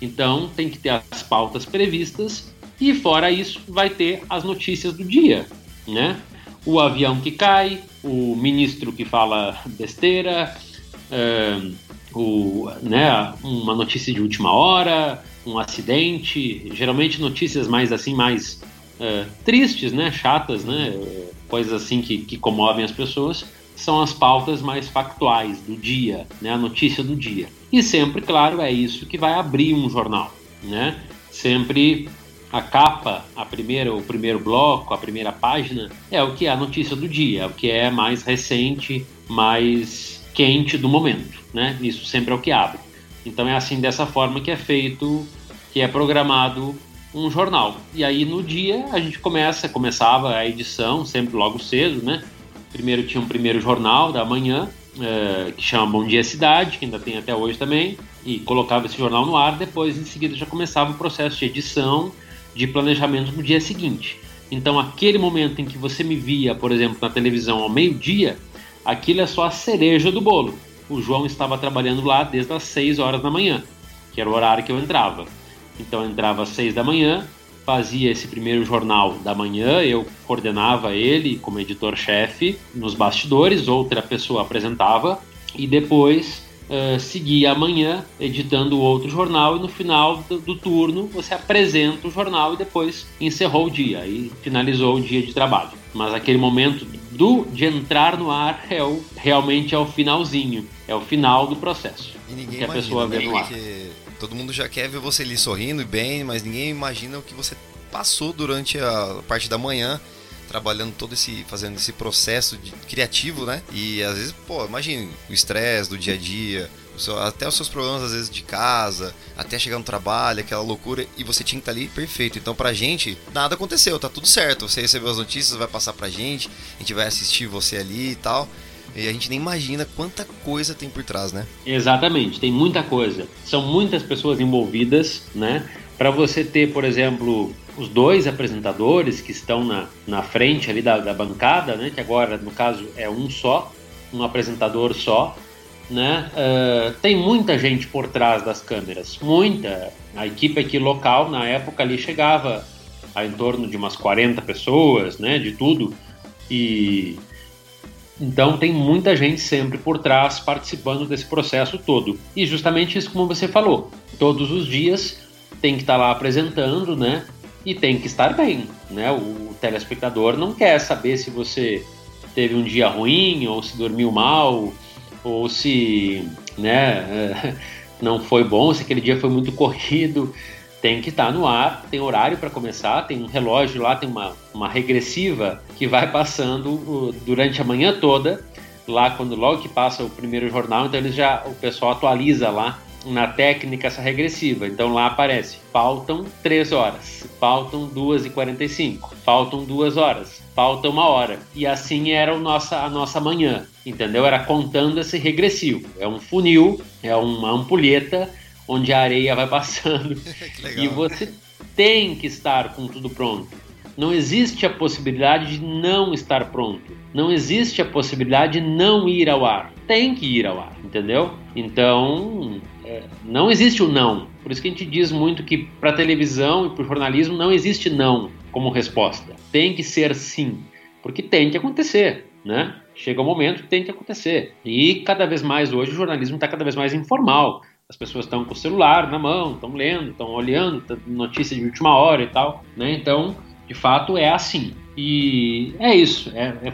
Então tem que ter as pautas previstas e fora isso vai ter as notícias do dia, né? O avião que cai, o ministro que fala besteira, uh, o, né, uma notícia de última hora, um acidente, geralmente notícias mais assim, mais uh, tristes, né, chatas, né, coisas assim que, que comovem as pessoas, são as pautas mais factuais do dia, né, a notícia do dia. E sempre, claro, é isso que vai abrir um jornal, né? Sempre a capa, a primeira, o primeiro bloco, a primeira página é o que é a notícia do dia, é o que é mais recente, mais quente do momento né? Isso sempre é o que abre. Então é assim dessa forma que é feito, que é programado um jornal. E aí no dia a gente começa, começava a edição sempre logo cedo, né? Primeiro tinha um primeiro jornal da manhã é, que chama Bom Dia Cidade, que ainda tem até hoje também, e colocava esse jornal no ar. Depois, em seguida, já começava o processo de edição, de planejamento no dia seguinte. Então, aquele momento em que você me via, por exemplo, na televisão ao meio-dia, aquilo é só a cereja do bolo. O João estava trabalhando lá desde as 6 horas da manhã, que era o horário que eu entrava. Então, eu entrava às 6 da manhã, fazia esse primeiro jornal da manhã, eu coordenava ele como editor-chefe nos bastidores, outra pessoa apresentava, e depois uh, seguia amanhã editando outro jornal e no final do, do, turno você apresenta o jornal e depois encerrou o dia e finalizou o dia de trabalho. Mas aquele momento do de entrar no ar é o, realmente é o finalzinho, é o final do processo. E ninguém que a pessoa vê né? no ar. Todo mundo já quer ver você ali sorrindo e bem, mas ninguém imagina o que você passou durante a parte da manhã trabalhando todo esse, fazendo esse processo de, criativo, né? E às vezes, pô, imagine o estresse do dia a dia, seu, até os seus problemas às vezes de casa, até chegar no trabalho, aquela loucura, e você tinha que estar ali perfeito. Então pra gente, nada aconteceu, tá tudo certo. Você recebeu as notícias, vai passar pra gente, a gente vai assistir você ali e tal. E a gente nem imagina quanta coisa tem por trás, né? Exatamente, tem muita coisa. São muitas pessoas envolvidas, né? Para você ter, por exemplo, os dois apresentadores que estão na, na frente ali da, da bancada, né, que agora no caso é um só, um apresentador só, né? Uh, tem muita gente por trás das câmeras, muita. A equipe aqui local na época ali chegava a em torno de umas 40 pessoas, né? De tudo e então tem muita gente sempre por trás participando desse processo todo. E justamente isso como você falou, todos os dias tem que estar lá apresentando, né? e tem que estar bem, né? O telespectador não quer saber se você teve um dia ruim ou se dormiu mal ou se, né, <laughs> não foi bom, se aquele dia foi muito <laughs> corrido. Tem que estar no ar, tem horário para começar, tem um relógio lá, tem uma, uma regressiva que vai passando durante a manhã toda. Lá quando logo que passa o primeiro jornal, então eles já o pessoal atualiza lá na técnica essa regressiva. Então lá aparece: faltam 3 horas, faltam 2 e 45, faltam 2 horas, falta uma hora. E assim era o nossa, a nossa manhã, entendeu? Era contando esse regressivo. É um funil, é uma ampulheta onde a areia vai passando. <laughs> e você tem que estar com tudo pronto. Não existe a possibilidade de não estar pronto. Não existe a possibilidade de não ir ao ar. Tem que ir ao ar, entendeu? Então, é, não existe o não. Por isso que a gente diz muito que para televisão e para o jornalismo não existe não como resposta. Tem que ser sim, porque tem que acontecer, né? Chega o um momento que tem que acontecer. E cada vez mais hoje o jornalismo está cada vez mais informal. As pessoas estão com o celular na mão, estão lendo, estão olhando, notícia de última hora e tal, né? Então, de fato, é assim. E é isso. É,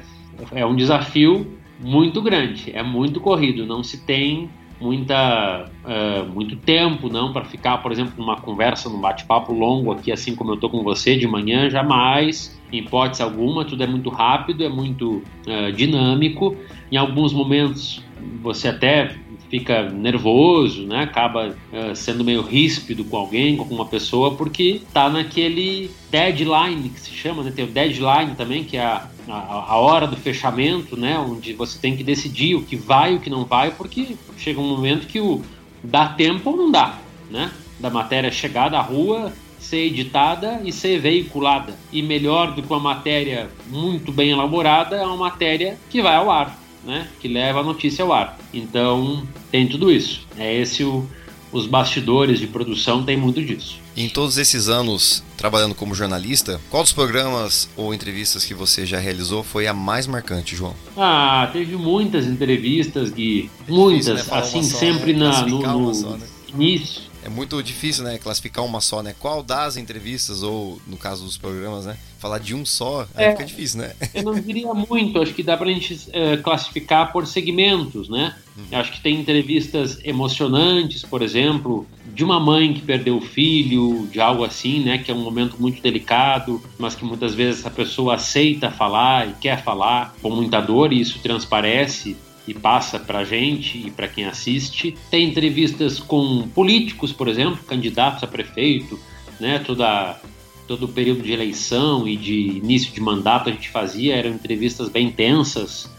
é, é um desafio muito grande, é muito corrido. Não se tem muita uh, muito tempo não para ficar por exemplo numa conversa num bate-papo longo aqui assim como eu tô com você de manhã jamais em hipótese alguma tudo é muito rápido é muito uh, dinâmico em alguns momentos você até fica nervoso, né? Acaba uh, sendo meio ríspido com alguém, com uma pessoa, porque tá naquele deadline que se chama, né? Tem o deadline também, que é a, a, a, hora do fechamento, né? Onde você tem que decidir o que vai e o que não vai, porque chega um momento que o dá tempo ou não dá, né? Da matéria chegar da rua, ser editada e ser veiculada. E melhor do que uma matéria muito bem elaborada é uma matéria que vai ao ar né, que leva a notícia ao ar. Então, tem tudo isso. É esse o, os bastidores de produção tem muito disso. Em todos esses anos trabalhando como jornalista, qual dos programas ou entrevistas que você já realizou foi a mais marcante, João? Ah, teve muitas entrevistas, Gui. Muitas, difícil, né? assim, só, sempre né? na, no, no só, né? início é muito difícil, né, classificar uma só, né? Qual das entrevistas, ou no caso dos programas, né? Falar de um só, aí é, fica difícil, né? <laughs> Eu não diria muito, acho que dá pra gente é, classificar por segmentos, né? Uhum. Acho que tem entrevistas emocionantes, por exemplo, de uma mãe que perdeu o filho, de algo assim, né? Que é um momento muito delicado, mas que muitas vezes a pessoa aceita falar e quer falar com muita dor, e isso transparece e passa para a gente e para quem assiste. Tem entrevistas com políticos, por exemplo, candidatos a prefeito, né? Toda todo o período de eleição e de início de mandato a gente fazia eram entrevistas bem tensas,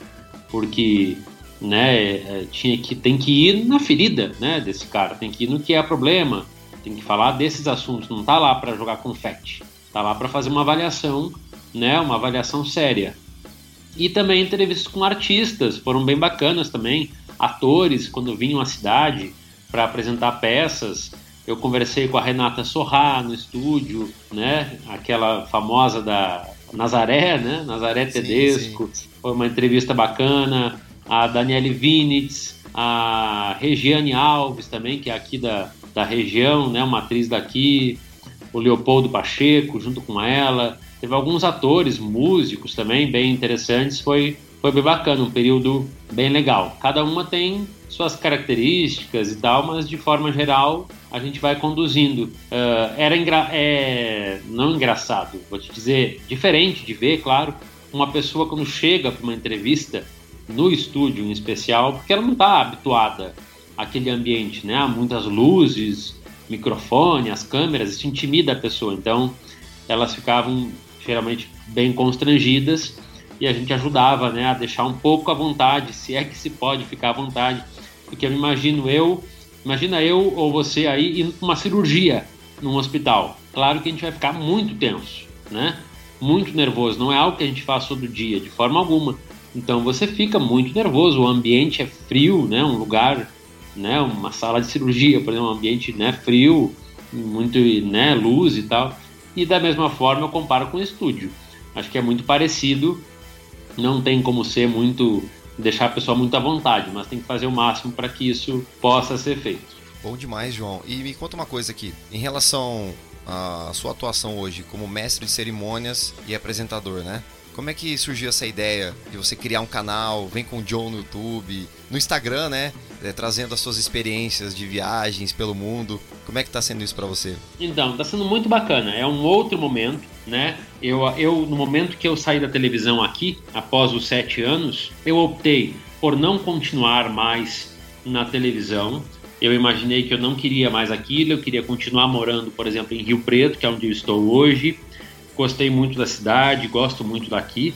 porque né, é, tinha que tem que ir na ferida, né, desse cara, tem que ir no que é problema, tem que falar desses assuntos, não tá lá para jogar confete, tá lá para fazer uma avaliação né, uma avaliação séria. E também entrevistas com artistas, foram bem bacanas também, atores quando vinham à cidade para apresentar peças. Eu conversei com a Renata Sorrá no estúdio, né, aquela famosa da Nazaré, né, Nazaré Tedesco. Sim, sim. Foi uma entrevista bacana. A Daniele Vinitz, a Regiane Alves também, que é aqui da, da região, né, uma atriz daqui, o Leopoldo Pacheco junto com ela. Teve alguns atores, músicos também bem interessantes. Foi, foi bem bacana, um período bem legal. Cada uma tem suas características e tal, mas de forma geral a gente vai conduzindo. Uh, era engra é, não engraçado, vou te dizer, diferente de ver, claro, uma pessoa quando chega para uma entrevista no estúdio em especial, porque ela não está habituada àquele ambiente, né? Há muitas luzes, microfone, as câmeras, isso intimida a pessoa. Então, elas ficavam geralmente bem constrangidas e a gente ajudava, né, a deixar um pouco à vontade, se é que se pode ficar à vontade, porque eu imagino eu, imagina eu ou você aí indo para uma cirurgia num hospital. Claro que a gente vai ficar muito tenso, né? Muito nervoso, não é algo que a gente faz todo dia, de forma alguma. Então você fica muito nervoso, o ambiente é frio, né? Um lugar, né? Uma sala de cirurgia, por exemplo, um ambiente né? frio, muito né? luz e tal. E da mesma forma eu comparo com o estúdio. Acho que é muito parecido, não tem como ser muito deixar a pessoa muito à vontade, mas tem que fazer o máximo para que isso possa ser feito. Bom demais, João. E me conta uma coisa aqui, em relação à sua atuação hoje como mestre de cerimônias e apresentador, né? Como é que surgiu essa ideia de você criar um canal, vem com o John no YouTube, no Instagram, né? É, trazendo as suas experiências de viagens pelo mundo. Como é que está sendo isso para você? Então, está sendo muito bacana. É um outro momento, né? Eu, eu, no momento que eu saí da televisão aqui, após os sete anos, eu optei por não continuar mais na televisão. Eu imaginei que eu não queria mais aquilo, eu queria continuar morando, por exemplo, em Rio Preto, que é onde eu estou hoje gostei muito da cidade, gosto muito daqui,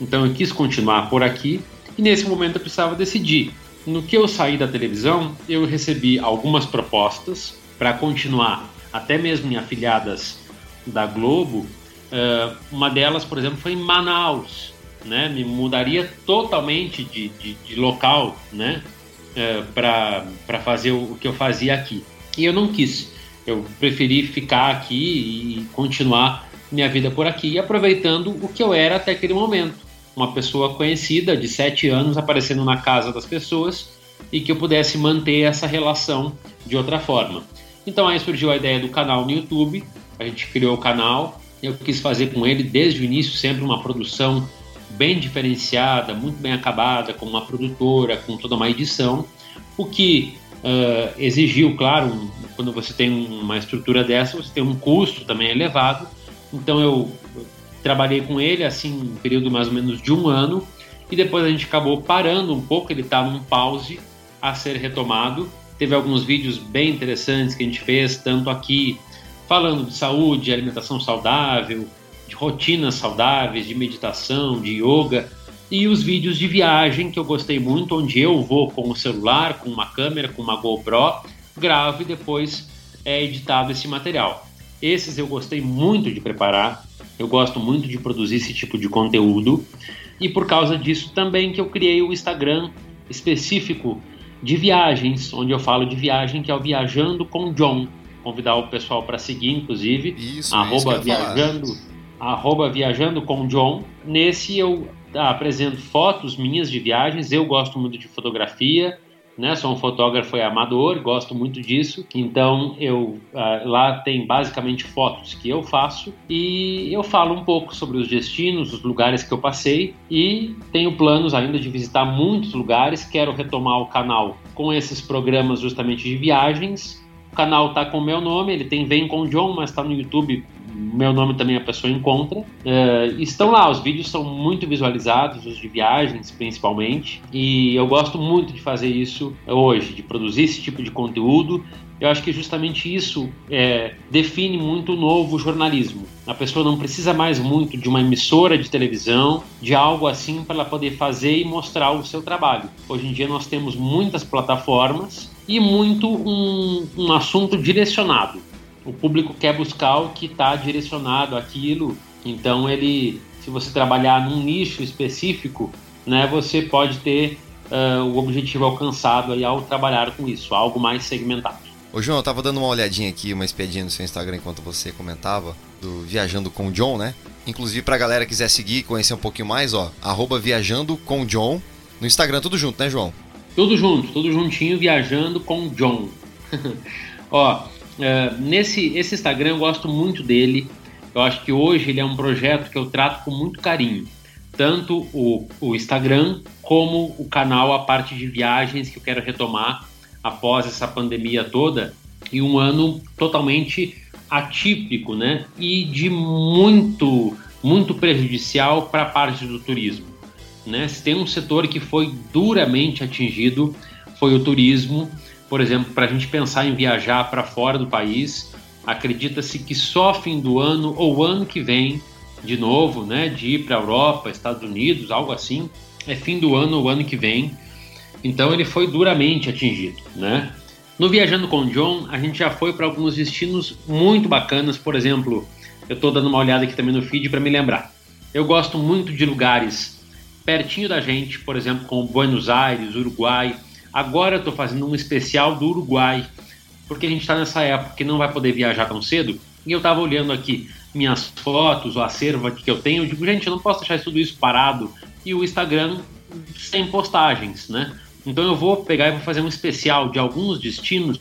então eu quis continuar por aqui e nesse momento eu precisava decidir. No que eu saí da televisão, eu recebi algumas propostas para continuar, até mesmo em afiliadas da Globo. Uh, uma delas, por exemplo, foi em Manaus, né? Me mudaria totalmente de, de, de local, né? Uh, para fazer o que eu fazia aqui. E eu não quis. Eu preferi ficar aqui e continuar minha vida por aqui, aproveitando o que eu era até aquele momento. Uma pessoa conhecida de sete anos aparecendo na casa das pessoas e que eu pudesse manter essa relação de outra forma. Então aí surgiu a ideia do canal no YouTube, a gente criou o canal, eu quis fazer com ele desde o início sempre uma produção bem diferenciada, muito bem acabada, com uma produtora, com toda uma edição, o que uh, exigiu, claro, um, quando você tem uma estrutura dessa, você tem um custo também elevado, então eu trabalhei com ele assim um período mais ou menos de um ano e depois a gente acabou parando um pouco, ele está num pause a ser retomado. Teve alguns vídeos bem interessantes que a gente fez, tanto aqui falando de saúde, alimentação saudável, de rotinas saudáveis, de meditação, de yoga, e os vídeos de viagem que eu gostei muito, onde eu vou com o celular, com uma câmera, com uma GoPro, gravo e depois é editado esse material. Esses eu gostei muito de preparar, eu gosto muito de produzir esse tipo de conteúdo. E por causa disso também que eu criei o Instagram específico de viagens, onde eu falo de viagem, que é o Viajando com John. Convidar o pessoal para seguir, inclusive, isso, arroba isso viajando, arroba viajando com John. Nesse eu apresento fotos minhas de viagens, eu gosto muito de fotografia, né? Sou um fotógrafo amador, gosto muito disso. Então eu uh, lá tem basicamente fotos que eu faço e eu falo um pouco sobre os destinos, os lugares que eu passei e tenho planos ainda de visitar muitos lugares. Quero retomar o canal com esses programas justamente de viagens. O canal tá com o meu nome, ele tem Vem com John, mas está no YouTube meu nome também a pessoa encontra. Uh, estão lá, os vídeos são muito visualizados, os de viagens principalmente, e eu gosto muito de fazer isso hoje, de produzir esse tipo de conteúdo. Eu acho que justamente isso é, define muito o novo jornalismo. A pessoa não precisa mais muito de uma emissora de televisão, de algo assim para ela poder fazer e mostrar o seu trabalho. Hoje em dia nós temos muitas plataformas e muito um, um assunto direcionado o público quer buscar o que está direcionado àquilo, então ele se você trabalhar num nicho específico, né, você pode ter uh, o objetivo alcançado aí ao trabalhar com isso, algo mais segmentado. Ô João, eu tava dando uma olhadinha aqui, uma espiadinha no seu Instagram enquanto você comentava do Viajando com o John, né? Inclusive pra galera que quiser seguir e conhecer um pouquinho mais, ó, arroba Viajando com John no Instagram, tudo junto, né, João? Tudo junto, tudo juntinho, Viajando com John. <laughs> ó, uh, nesse esse Instagram eu gosto muito dele. Eu acho que hoje ele é um projeto que eu trato com muito carinho. Tanto o, o Instagram como o canal, a parte de viagens que eu quero retomar após essa pandemia toda e um ano totalmente atípico, né? E de muito, muito prejudicial para a parte do turismo, né? Se tem um setor que foi duramente atingido, foi o turismo. Por exemplo, para a gente pensar em viajar para fora do país, acredita-se que só fim do ano ou ano que vem, de novo, né? De ir para a Europa, Estados Unidos, algo assim, é fim do ano ou ano que vem então ele foi duramente atingido, né? No Viajando com John, a gente já foi para alguns destinos muito bacanas, por exemplo, eu estou dando uma olhada aqui também no feed para me lembrar. Eu gosto muito de lugares pertinho da gente, por exemplo, como Buenos Aires, Uruguai. Agora eu estou fazendo um especial do Uruguai, porque a gente está nessa época que não vai poder viajar tão cedo. E eu estava olhando aqui minhas fotos, o acervo que eu tenho. Eu digo, gente, eu não posso deixar tudo isso parado. E o Instagram sem postagens, né? Então eu vou pegar e vou fazer um especial de alguns destinos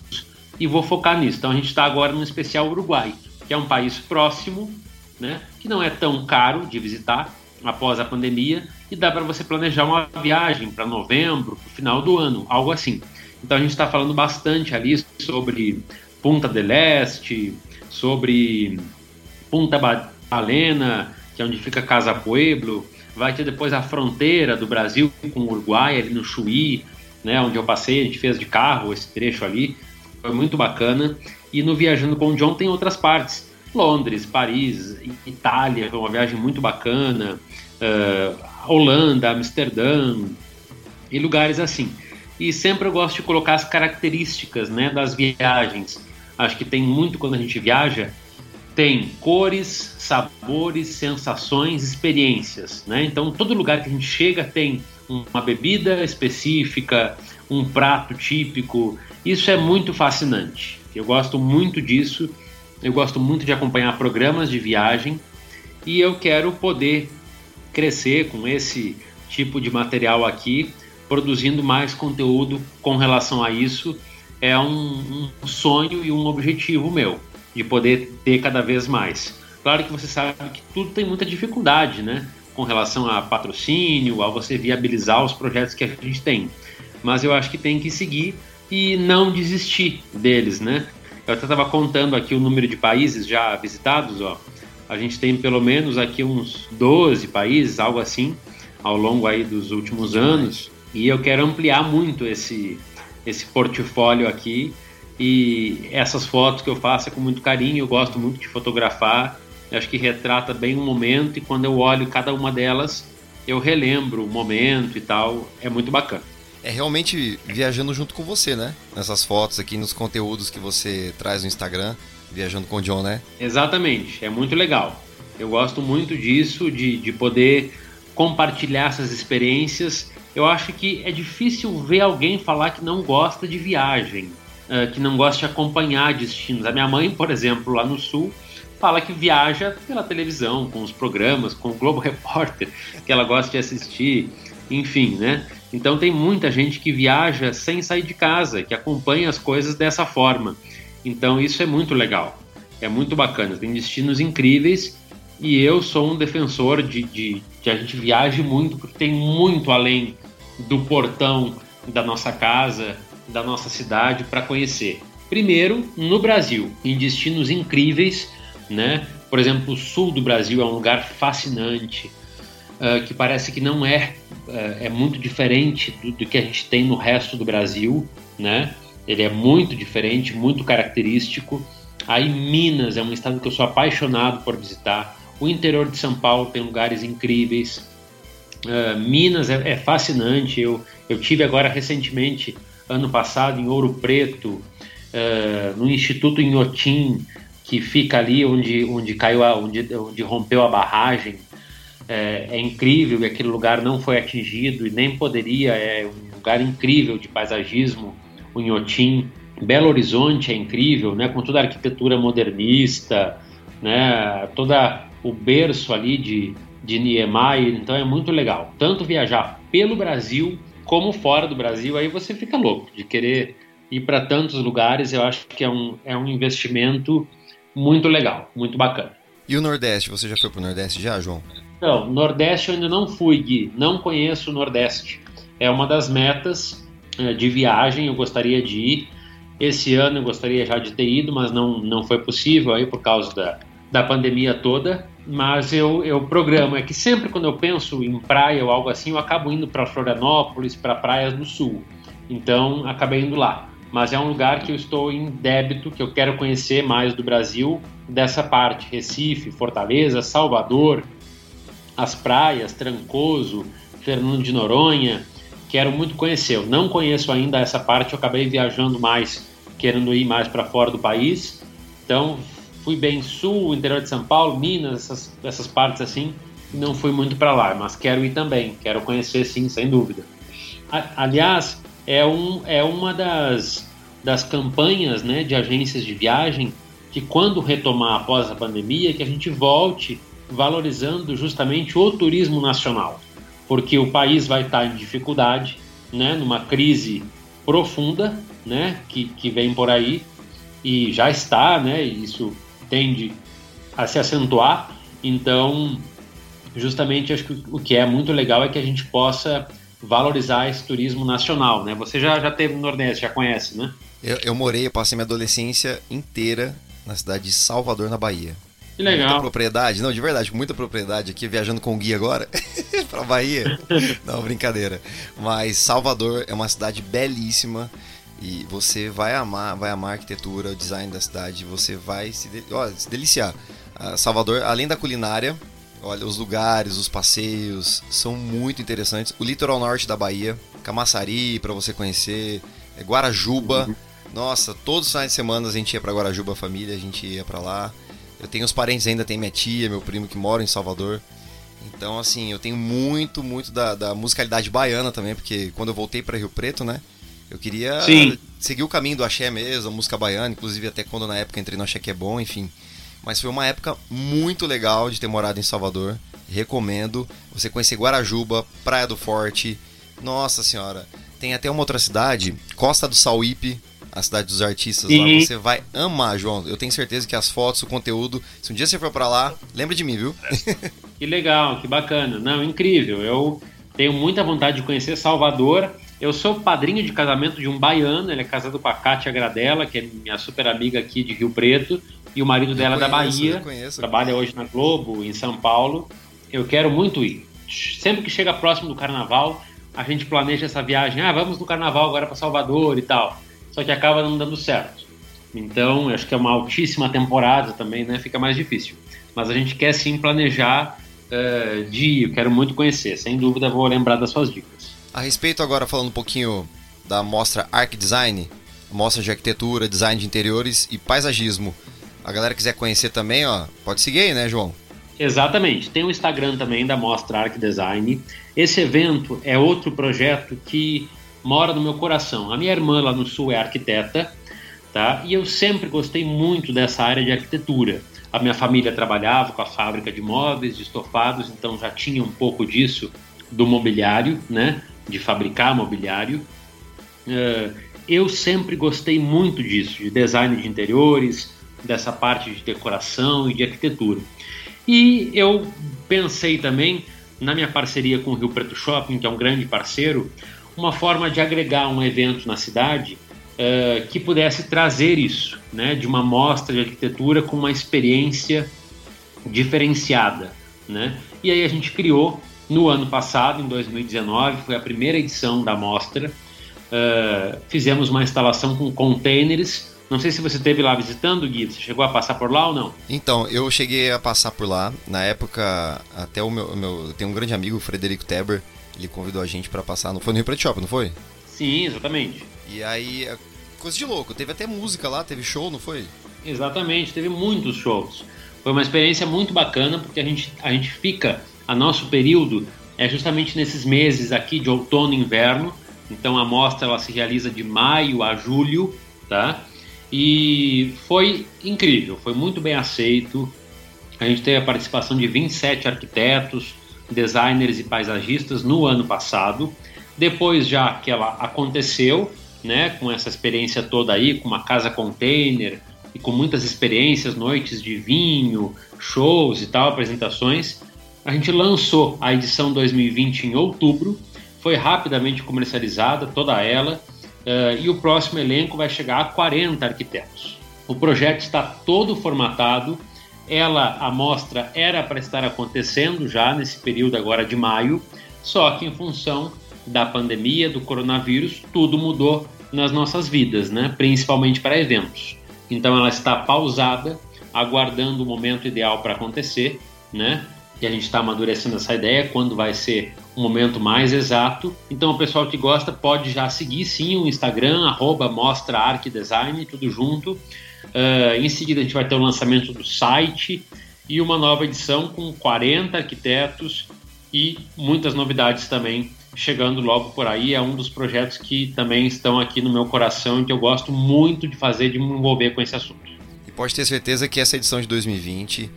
e vou focar nisso. Então a gente está agora no especial Uruguai, que é um país próximo, né, que não é tão caro de visitar após a pandemia e dá para você planejar uma viagem para novembro, final do ano, algo assim. Então a gente está falando bastante ali sobre Punta del Este, sobre Punta Balena, que é onde fica Casa Pueblo, vai ter depois a fronteira do Brasil com o Uruguai, ali no Chuí, né, onde eu passei, a gente fez de carro esse trecho ali, foi muito bacana. E no Viajando com o John tem outras partes, Londres, Paris, Itália, foi uma viagem muito bacana, uh, Holanda, Amsterdã e lugares assim. E sempre eu gosto de colocar as características né, das viagens. Acho que tem muito quando a gente viaja, tem cores, sabores, sensações, experiências. Né? Então, todo lugar que a gente chega tem uma bebida específica, um prato típico. Isso é muito fascinante. Eu gosto muito disso. Eu gosto muito de acompanhar programas de viagem e eu quero poder crescer com esse tipo de material aqui, produzindo mais conteúdo com relação a isso. É um, um sonho e um objetivo meu de poder ter cada vez mais. Claro que você sabe que tudo tem muita dificuldade, né? Com relação a patrocínio, a você viabilizar os projetos que a gente tem. Mas eu acho que tem que seguir e não desistir deles, né? Eu até estava contando aqui o número de países já visitados, ó. A gente tem pelo menos aqui uns 12 países, algo assim, ao longo aí dos últimos anos. E eu quero ampliar muito esse, esse portfólio aqui e essas fotos que eu faço é com muito carinho, eu gosto muito de fotografar. Eu acho que retrata bem o momento e quando eu olho cada uma delas, eu relembro o momento e tal. É muito bacana. É realmente viajando junto com você, né? Nessas fotos aqui, nos conteúdos que você traz no Instagram, viajando com o John, né? Exatamente, é muito legal. Eu gosto muito disso, de, de poder compartilhar essas experiências. Eu acho que é difícil ver alguém falar que não gosta de viagem. Eh, que não gosta de acompanhar destinos. A minha mãe, por exemplo, lá no sul, fala que viaja pela televisão, com os programas, com o Globo <laughs> Repórter, que ela gosta de assistir, enfim, né? Então tem muita gente que viaja sem sair de casa, que acompanha as coisas dessa forma. Então isso é muito legal, é muito bacana. Tem destinos incríveis e eu sou um defensor de, de que a gente viaje muito, porque tem muito além do portão da nossa casa, da nossa cidade para conhecer. Primeiro, no Brasil, em destinos incríveis, né? Por exemplo, o sul do Brasil é um lugar fascinante, uh, que parece que não é, uh, é muito diferente do, do, que a gente tem no resto do Brasil, né? Ele é muito diferente, muito característico. Aí Minas é um estado que eu sou apaixonado por visitar. O interior de São Paulo tem lugares incríveis. Uh, Minas é, é fascinante. Eu, eu tive agora recentemente ano passado em Ouro Preto, uh, no Instituto Inhotim, que fica ali onde, onde caiu a, onde, onde rompeu a barragem. é, é incrível e aquele lugar não foi atingido e nem poderia, é um lugar incrível de paisagismo, o Inhotim. Belo Horizonte é incrível, né, com toda a arquitetura modernista, né, toda o berço ali de, de Niemeyer, então é muito legal. Tanto viajar pelo Brasil como fora do Brasil, aí você fica louco de querer ir para tantos lugares. Eu acho que é um, é um investimento muito legal, muito bacana. E o Nordeste, você já foi para o Nordeste já, João? Não, Nordeste eu ainda não fui, Gui. Não conheço o Nordeste. É uma das metas de viagem, eu gostaria de ir. Esse ano eu gostaria já de ter ido, mas não, não foi possível aí por causa da, da pandemia toda. Mas eu, eu programo. É que sempre quando eu penso em praia ou algo assim, eu acabo indo para Florianópolis, para praias do sul. Então acabei indo lá mas é um lugar que eu estou em débito, que eu quero conhecer mais do Brasil, dessa parte, Recife, Fortaleza, Salvador, as praias, Trancoso, Fernando de Noronha, quero muito conhecer. Eu não conheço ainda essa parte, eu acabei viajando mais, querendo ir mais para fora do país. Então, fui bem sul, interior de São Paulo, Minas, essas, essas partes assim, não fui muito para lá, mas quero ir também, quero conhecer sim, sem dúvida. Aliás, é, um, é uma das, das campanhas né, de agências de viagem que quando retomar após a pandemia, que a gente volte valorizando justamente o turismo nacional, porque o país vai estar em dificuldade, né, numa crise profunda, né, que, que vem por aí e já está, né, isso tende a se acentuar. Então, justamente acho que o que é muito legal é que a gente possa valorizar esse turismo nacional, né? Você já, já teve no Nordeste, já conhece, né? Eu, eu morei, eu passei minha adolescência inteira na cidade de Salvador, na Bahia. Que legal. Muita propriedade, não, de verdade, muita propriedade aqui, viajando com o guia agora <laughs> pra Bahia. <laughs> não, brincadeira. Mas Salvador é uma cidade belíssima e você vai amar, vai amar a arquitetura, o design da cidade, você vai se, de, se deliciar. Uh, Salvador, além da culinária, olha, os lugares, os passeios são muito interessantes. O litoral norte da Bahia, Camaçari para você conhecer, é Guarajuba. Uhum. Nossa, todos os finais de semana a gente ia para Guarajuba, família, a gente ia para lá. Eu tenho os parentes ainda, tem minha tia, meu primo que mora em Salvador. Então, assim, eu tenho muito, muito da, da musicalidade baiana também, porque quando eu voltei para Rio Preto, né? Eu queria Sim. seguir o caminho do axé mesmo, a música baiana, inclusive até quando na época entrei no axé que é bom, enfim. Mas foi uma época muito legal de ter morado em Salvador. Recomendo você conhecer Guarajuba, Praia do Forte. Nossa senhora, tem até uma outra cidade, Costa do Sauípe, a cidade dos artistas lá. Você vai amar, João. Eu tenho certeza que as fotos, o conteúdo. Se um dia você for para lá, lembra de mim, viu? <laughs> que legal, que bacana. Não, incrível. Eu tenho muita vontade de conhecer Salvador. Eu sou padrinho de casamento de um baiano, ele é casado com a Kátia Gradella, que é minha super amiga aqui de Rio Preto, e o marido dela é da Bahia, trabalha hoje na Globo, em São Paulo. Eu quero muito ir. Sempre que chega próximo do carnaval, a gente planeja essa viagem. Ah, vamos no carnaval agora para Salvador e tal. Só que acaba não dando certo. Então, acho que é uma altíssima temporada também, né? Fica mais difícil. Mas a gente quer sim planejar uh, de ir. Eu quero muito conhecer. Sem dúvida, vou lembrar das suas dicas. A respeito agora, falando um pouquinho da mostra Arc Design, mostra de arquitetura, design de interiores e paisagismo. A galera quiser conhecer também, ó, pode seguir aí, né, João? Exatamente. Tem o Instagram também da Mostra Arc Design. Esse evento é outro projeto que mora no meu coração. A minha irmã lá no sul é arquiteta, tá? E eu sempre gostei muito dessa área de arquitetura. A minha família trabalhava com a fábrica de móveis, de estofados, então já tinha um pouco disso do mobiliário, né? De fabricar mobiliário. Uh, eu sempre gostei muito disso, de design de interiores, dessa parte de decoração e de arquitetura. E eu pensei também, na minha parceria com o Rio Preto Shopping, que é um grande parceiro, uma forma de agregar um evento na cidade uh, que pudesse trazer isso, né, de uma mostra de arquitetura com uma experiência diferenciada. Né? E aí a gente criou no ano passado, em 2019, foi a primeira edição da mostra. Uh, fizemos uma instalação com containers não sei se você esteve lá visitando, Gui, você chegou a passar por lá ou não? Então, eu cheguei a passar por lá. Na época, até o meu. meu tem um grande amigo, o Frederico Teber, ele convidou a gente para passar. Não foi no Rio Preto Shop, não foi? Sim, exatamente. E aí, é coisa de louco. Teve até música lá, teve show, não foi? Exatamente, teve muitos shows. Foi uma experiência muito bacana porque a gente, a gente fica A nosso período é justamente nesses meses aqui de outono e inverno. Então a mostra ela se realiza de maio a julho, tá? E foi incrível, foi muito bem aceito. A gente teve a participação de 27 arquitetos, designers e paisagistas no ano passado. Depois já que ela aconteceu, né, com essa experiência toda aí, com uma casa container e com muitas experiências, noites de vinho, shows e tal, apresentações, a gente lançou a edição 2020 em outubro, foi rapidamente comercializada toda ela uh, e o próximo elenco vai chegar a 40 arquitetos. O projeto está todo formatado, ela, a mostra era para estar acontecendo já nesse período agora de maio, só que em função da pandemia, do coronavírus, tudo mudou nas nossas vidas, né? principalmente para eventos. Então ela está pausada, aguardando o momento ideal para acontecer, né? E a gente está amadurecendo essa ideia quando vai ser o momento mais exato. Então o pessoal que gosta pode já seguir sim o Instagram, arroba mostra tudo junto. Uh, em seguida a gente vai ter o lançamento do site e uma nova edição com 40 arquitetos e muitas novidades também chegando logo por aí. É um dos projetos que também estão aqui no meu coração e que eu gosto muito de fazer, de me envolver com esse assunto. E pode ter certeza que essa edição de 2020,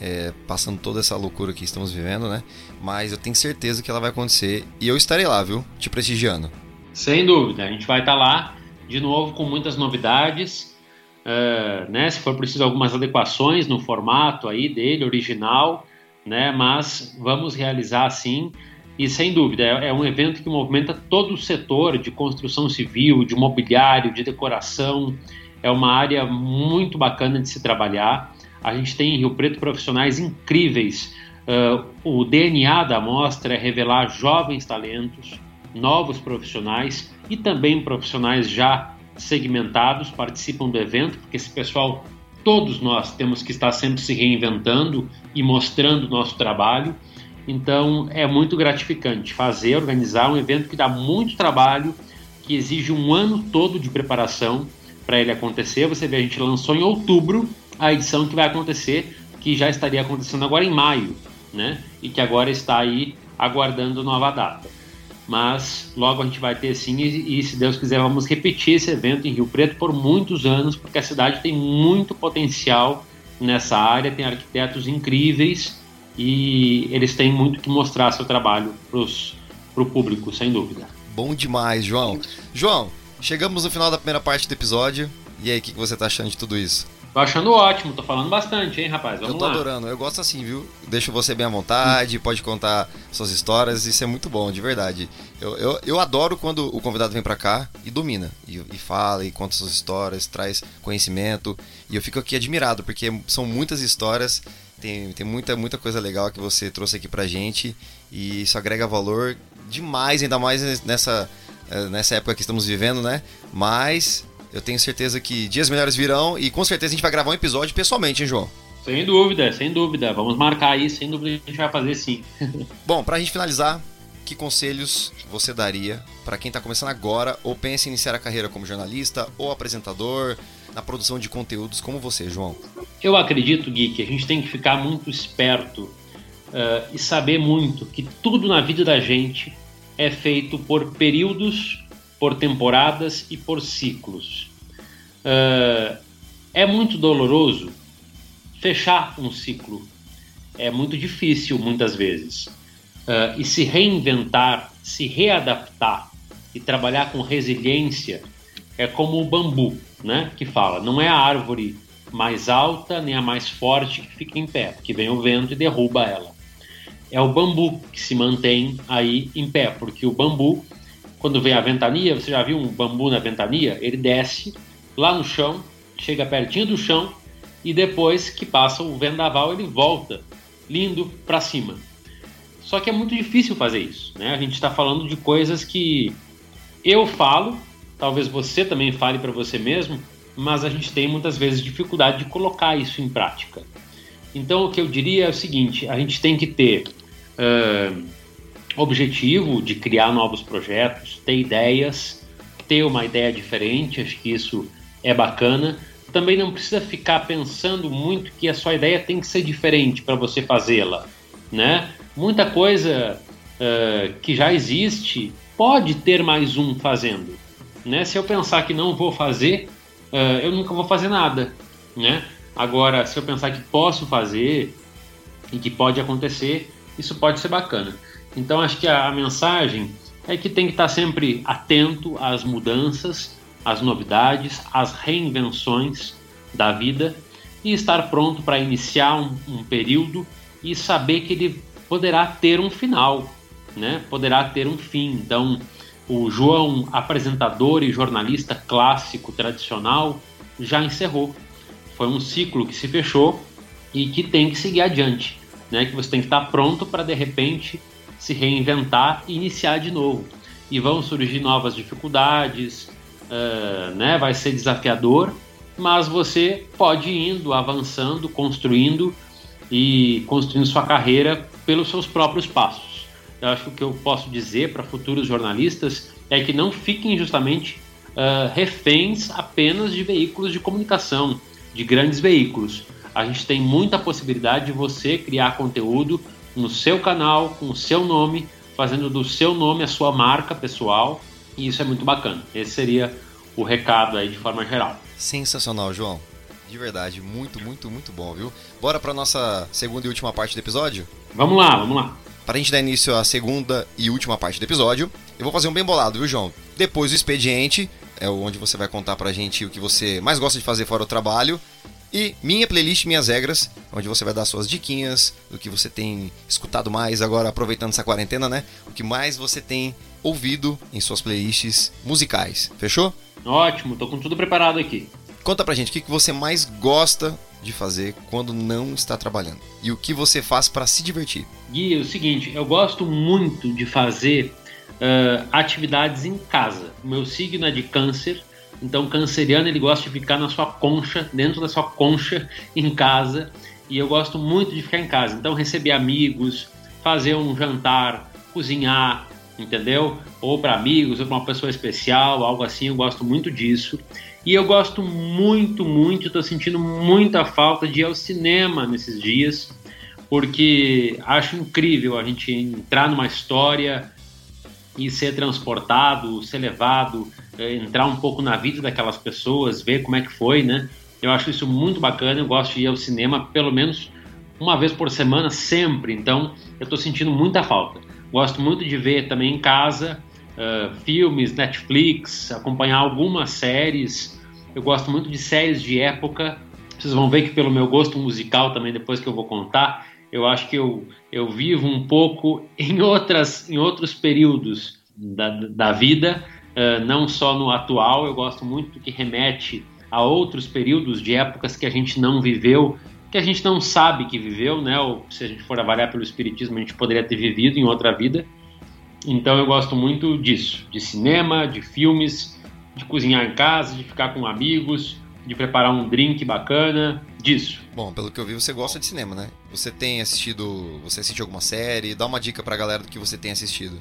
é, passando toda essa loucura que estamos vivendo, né? Mas eu tenho certeza que ela vai acontecer e eu estarei lá, viu? Te prestigiando. Sem dúvida, a gente vai estar lá de novo com muitas novidades. Uh, né, se for preciso algumas adequações no formato aí dele original, né, mas vamos realizar sim e sem dúvida, é, é um evento que movimenta todo o setor de construção civil, de mobiliário, de decoração. É uma área muito bacana de se trabalhar. A gente tem em Rio Preto profissionais incríveis. Uh, o DNA da mostra é revelar jovens talentos, novos profissionais e também profissionais já segmentados participam do evento, porque esse pessoal, todos nós temos que estar sempre se reinventando e mostrando o nosso trabalho. Então é muito gratificante fazer, organizar um evento que dá muito trabalho, que exige um ano todo de preparação para ele acontecer. Você vê, a gente lançou em outubro a edição que vai acontecer, que já estaria acontecendo agora em maio, né? E que agora está aí aguardando nova data. Mas logo a gente vai ter sim, e, e se Deus quiser, vamos repetir esse evento em Rio Preto por muitos anos, porque a cidade tem muito potencial nessa área, tem arquitetos incríveis e eles têm muito que mostrar seu trabalho para o público, sem dúvida. Bom demais, João. João, chegamos no final da primeira parte do episódio. E aí, o que você está achando de tudo isso? Tô achando ótimo, tô falando bastante, hein, rapaz? Vamos eu tô lá. adorando, eu gosto assim, viu? Deixo você bem à vontade, pode contar suas histórias, isso é muito bom, de verdade. Eu, eu, eu adoro quando o convidado vem para cá e domina, e, e, fala, e conta suas histórias, traz conhecimento, e eu fico aqui admirado, porque são muitas histórias tem, tem muita, muita coisa legal que você trouxe aqui pra gente e isso agrega valor demais, ainda mais nessa, eh, nessa época que estamos vivendo, né? Mas eu tenho certeza que dias melhores virão e com certeza a gente vai gravar um episódio pessoalmente, hein, João? Sem dúvida, sem dúvida. Vamos marcar aí, sem dúvida a gente vai fazer sim. <laughs> Bom, pra gente finalizar, que conselhos você daria para quem está começando agora ou pensa em iniciar a carreira como jornalista ou apresentador, na produção de conteúdos como você, João? Eu acredito, Gui, que a gente tem que ficar muito esperto uh, e saber muito que tudo na vida da gente é feito por períodos, por temporadas e por ciclos. Uh, é muito doloroso fechar um ciclo. É muito difícil muitas vezes. Uh, e se reinventar, se readaptar e trabalhar com resiliência é como o bambu né, que fala, não é a árvore mais alta nem a mais forte que fica em pé, porque vem o vento e derruba ela. É o bambu que se mantém aí em pé, porque o bambu, quando vem a ventania, você já viu um bambu na ventania? Ele desce lá no chão, chega pertinho do chão e depois que passa o vendaval ele volta lindo para cima. Só que é muito difícil fazer isso, né? A gente está falando de coisas que eu falo talvez você também fale para você mesmo, mas a gente tem muitas vezes dificuldade de colocar isso em prática. Então, o que eu diria é o seguinte: a gente tem que ter uh, objetivo de criar novos projetos, ter ideias, ter uma ideia diferente, acho que isso é bacana. Também não precisa ficar pensando muito que a sua ideia tem que ser diferente para você fazê-la, né? muita coisa uh, que já existe pode ter mais um fazendo. Né? Se eu pensar que não vou fazer, uh, eu nunca vou fazer nada. Né? Agora, se eu pensar que posso fazer e que pode acontecer, isso pode ser bacana. Então, acho que a, a mensagem é que tem que estar sempre atento às mudanças, às novidades, às reinvenções da vida e estar pronto para iniciar um, um, período e saber que ele poderá ter um final, né? Poderá ter um fim. Então, o João, apresentador e jornalista clássico tradicional, já encerrou. Foi um ciclo que se fechou e que tem que seguir adiante, né? Que você tem que estar pronto para de repente se reinventar e iniciar de novo. E vão surgir novas dificuldades, uh, né? Vai ser desafiador, mas você pode indo, avançando, construindo e construindo sua carreira pelos seus próprios passos. Eu acho que o que eu posso dizer para futuros jornalistas é que não fiquem justamente uh, reféns apenas de veículos de comunicação, de grandes veículos. A gente tem muita possibilidade de você criar conteúdo no seu canal, com o seu nome, fazendo do seu nome a sua marca pessoal, e isso é muito bacana. Esse seria o recado aí de forma geral. Sensacional, João. De verdade, muito, muito, muito bom, viu? Bora para nossa segunda e última parte do episódio? Vamos lá, vamos lá. Para a gente dar início à segunda e última parte do episódio, eu vou fazer um bem bolado, viu, João? Depois do expediente, é onde você vai contar pra gente o que você mais gosta de fazer fora do trabalho. E minha playlist, minhas regras, onde você vai dar suas diquinhas do que você tem escutado mais agora, aproveitando essa quarentena, né? O que mais você tem ouvido em suas playlists musicais. Fechou? Ótimo, tô com tudo preparado aqui. Conta pra gente o que você mais gosta de fazer quando não está trabalhando e o que você faz para se divertir. Gui, é o seguinte, eu gosto muito de fazer uh, atividades em casa. O meu signo é de câncer, então canceriano ele gosta de ficar na sua concha, dentro da sua concha em casa, e eu gosto muito de ficar em casa. Então receber amigos, fazer um jantar, cozinhar, entendeu? Ou para amigos, ou para uma pessoa especial, algo assim, eu gosto muito disso. E eu gosto muito, muito, estou sentindo muita falta de ir ao cinema nesses dias, porque acho incrível a gente entrar numa história e ser transportado, ser levado, entrar um pouco na vida daquelas pessoas, ver como é que foi, né? Eu acho isso muito bacana, eu gosto de ir ao cinema pelo menos uma vez por semana, sempre, então eu estou sentindo muita falta. Gosto muito de ver também em casa uh, filmes, Netflix, acompanhar algumas séries. Eu gosto muito de séries de época. Vocês vão ver que pelo meu gosto musical também, depois que eu vou contar, eu acho que eu, eu vivo um pouco <laughs> em, outras, em outros períodos da, da vida, uh, não só no atual. Eu gosto muito que remete a outros períodos de épocas que a gente não viveu que a gente não sabe que viveu, né? Ou se a gente for avaliar pelo espiritismo, a gente poderia ter vivido em outra vida. Então eu gosto muito disso, de cinema, de filmes, de cozinhar em casa, de ficar com amigos, de preparar um drink bacana, disso. Bom, pelo que eu vi, você gosta de cinema, né? Você tem assistido, você assistiu alguma série? Dá uma dica pra galera do que você tem assistido.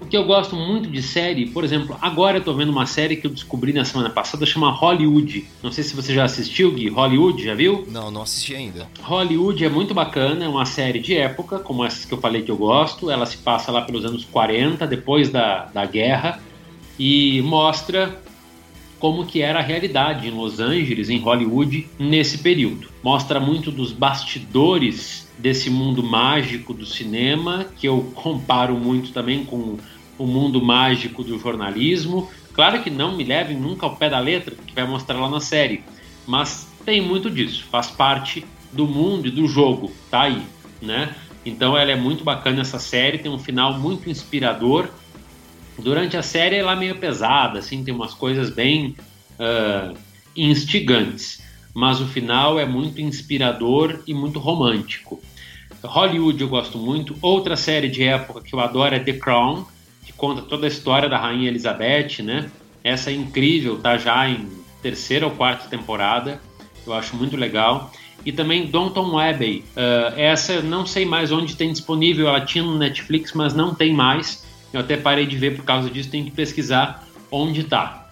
O que eu gosto muito de série, por exemplo, agora eu tô vendo uma série que eu descobri na semana passada, chama Hollywood. Não sei se você já assistiu, Gui. Hollywood, já viu? Não, não assisti ainda. Hollywood é muito bacana, é uma série de época, como essas que eu falei que eu gosto. Ela se passa lá pelos anos 40, depois da, da guerra, e mostra como que era a realidade em Los Angeles, em Hollywood, nesse período. Mostra muito dos bastidores desse mundo mágico do cinema, que eu comparo muito também com o mundo mágico do jornalismo. Claro que não me levem nunca ao pé da letra, que vai mostrar lá na série, mas tem muito disso, faz parte do mundo e do jogo, tá aí, né? Então ela é muito bacana essa série, tem um final muito inspirador. Durante a série ela é meio pesada, assim, tem umas coisas bem uh, instigantes, mas o final é muito inspirador e muito romântico. Hollywood eu gosto muito. Outra série de época que eu adoro é The Crown, que conta toda a história da Rainha Elizabeth, né? Essa é incrível, tá já em terceira ou quarta temporada. Eu acho muito legal. E também Downton Abbey. Uh, essa eu não sei mais onde tem disponível. Ela tinha no Netflix, mas não tem mais. Eu até parei de ver por causa disso. Tenho que pesquisar onde tá.